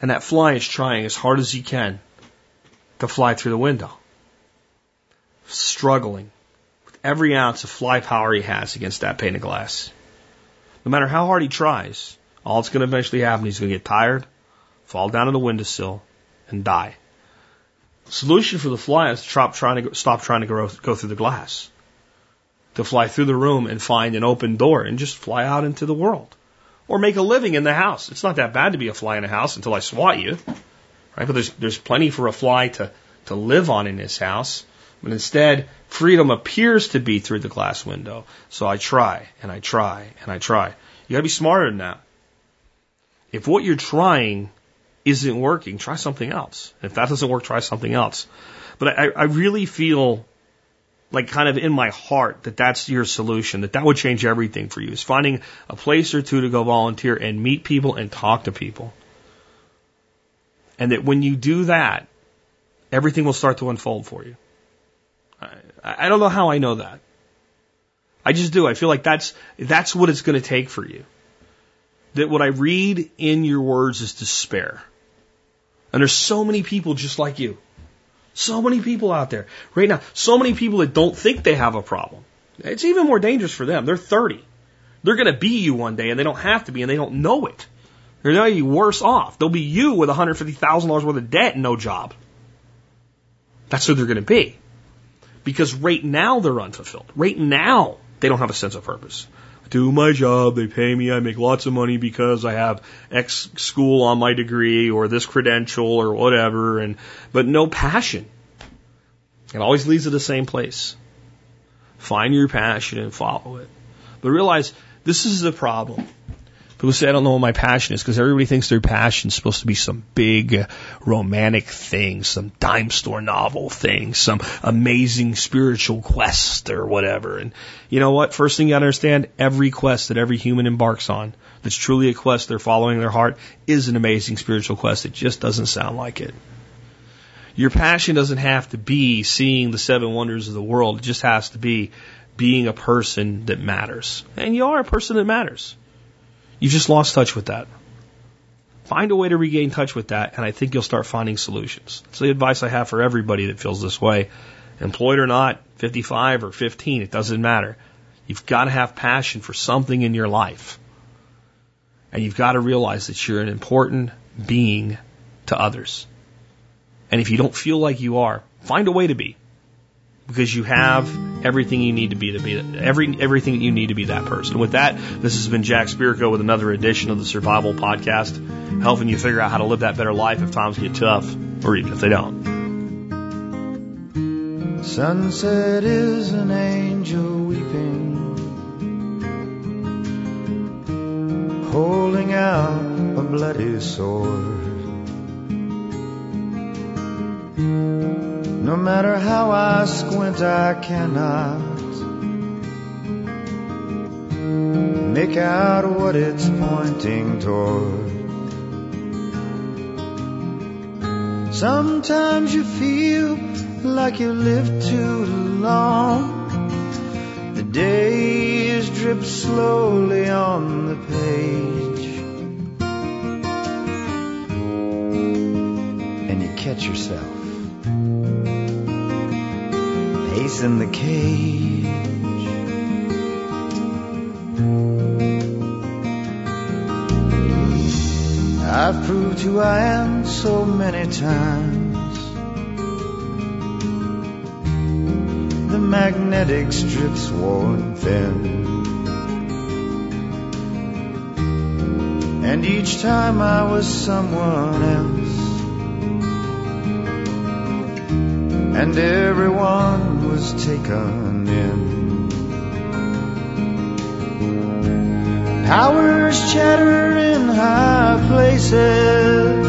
[SPEAKER 2] And that fly is trying as hard as he can to fly through the window. Struggling with every ounce of fly power he has against that pane of glass. No matter how hard he tries, all that's going to eventually happen, he's going to get tired, fall down on the windowsill, and die. Solution for the fly is to stop trying to go, stop trying to go, go through the glass, to fly through the room and find an open door and just fly out into the world, or make a living in the house. It's not that bad to be a fly in a house until I swat you, right? But there's there's plenty for a fly to to live on in this house. But instead, freedom appears to be through the glass window. So I try and I try and I try. You gotta be smarter than that. If what you're trying isn't working, try something else. If that doesn't work, try something else. But I, I really feel like kind of in my heart that that's your solution, that that would change everything for you is finding a place or two to go volunteer and meet people and talk to people. And that when you do that, everything will start to unfold for you. I, I don't know how I know that. I just do. I feel like that's, that's what it's going to take for you. That what I read in your words is despair. And there's so many people just like you. So many people out there right now. So many people that don't think they have a problem. It's even more dangerous for them. They're 30. They're going to be you one day and they don't have to be and they don't know it. They're going to be worse off. They'll be you with $150,000 worth of debt and no job. That's who they're going to be. Because right now they're unfulfilled. Right now they don't have a sense of purpose do my job, they pay me, I make lots of money because I have X school on my degree or this credential or whatever, and but no passion. It always leads to the same place. Find your passion and follow it. But realize this is the problem. People say, I don't know what my passion is because everybody thinks their passion is supposed to be some big romantic thing, some dime store novel thing, some amazing spiritual quest or whatever. And you know what? First thing you gotta understand, every quest that every human embarks on that's truly a quest they're following their heart is an amazing spiritual quest. It just doesn't sound like it. Your passion doesn't have to be seeing the seven wonders of the world. It just has to be being a person that matters. And you are a person that matters. You've just lost touch with that. Find a way to regain touch with that, and I think you'll start finding solutions. It's the advice I have for everybody that feels this way. Employed or not, 55 or 15, it doesn't matter. You've got to have passion for something in your life. And you've got to realize that you're an important being to others. And if you don't feel like you are, find a way to be because you have everything you need to be to be every everything you need to be that person. With that, this has been Jack Spirko with another edition of the Survival Podcast, helping you figure out how to live that better life if times get tough, or even if they don't.
[SPEAKER 1] Sunset is an angel weeping, holding out a bloody sword. No matter how I squint, I cannot make out what it's pointing toward. Sometimes you feel like you lived too long. The days drip slowly on the page. And you catch yourself Pace in the cage. I've proved who I am so many times. The magnetic strips worn thin. And each time I was someone else. And everyone was taken in. Powers chatter in high places.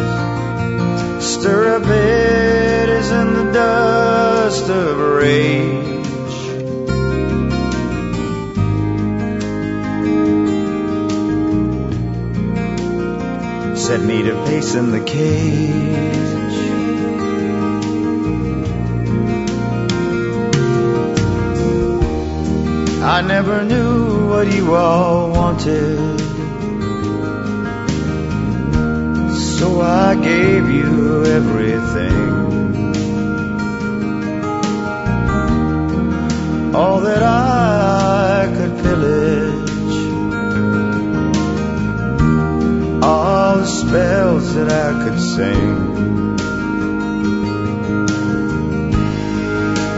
[SPEAKER 1] Stir up is in the dust of rage. Set me to pace in the cage. I never knew what you all wanted. So I gave you everything. All that I could pillage. All the spells that I could sing.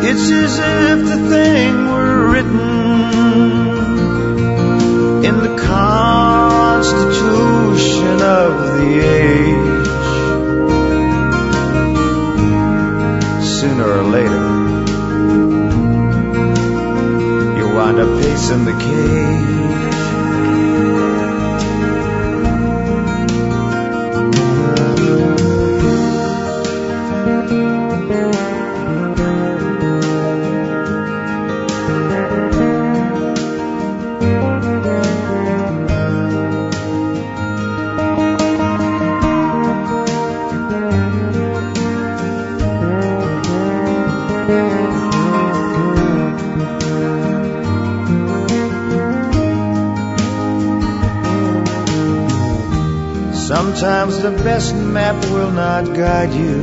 [SPEAKER 1] It's as if the thing were written in the constitution of the age. Sooner or later, you wind up pacing the cage. Sometimes the best map will not guide you.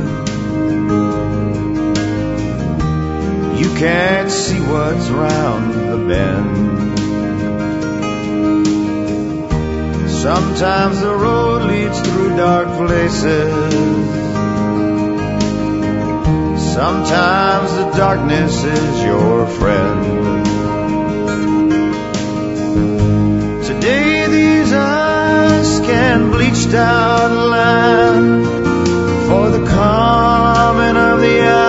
[SPEAKER 1] You can't see what's round the bend. Sometimes the road leads through dark places. Sometimes the darkness is your friend. Today these eyes can bleached out land for the coming of the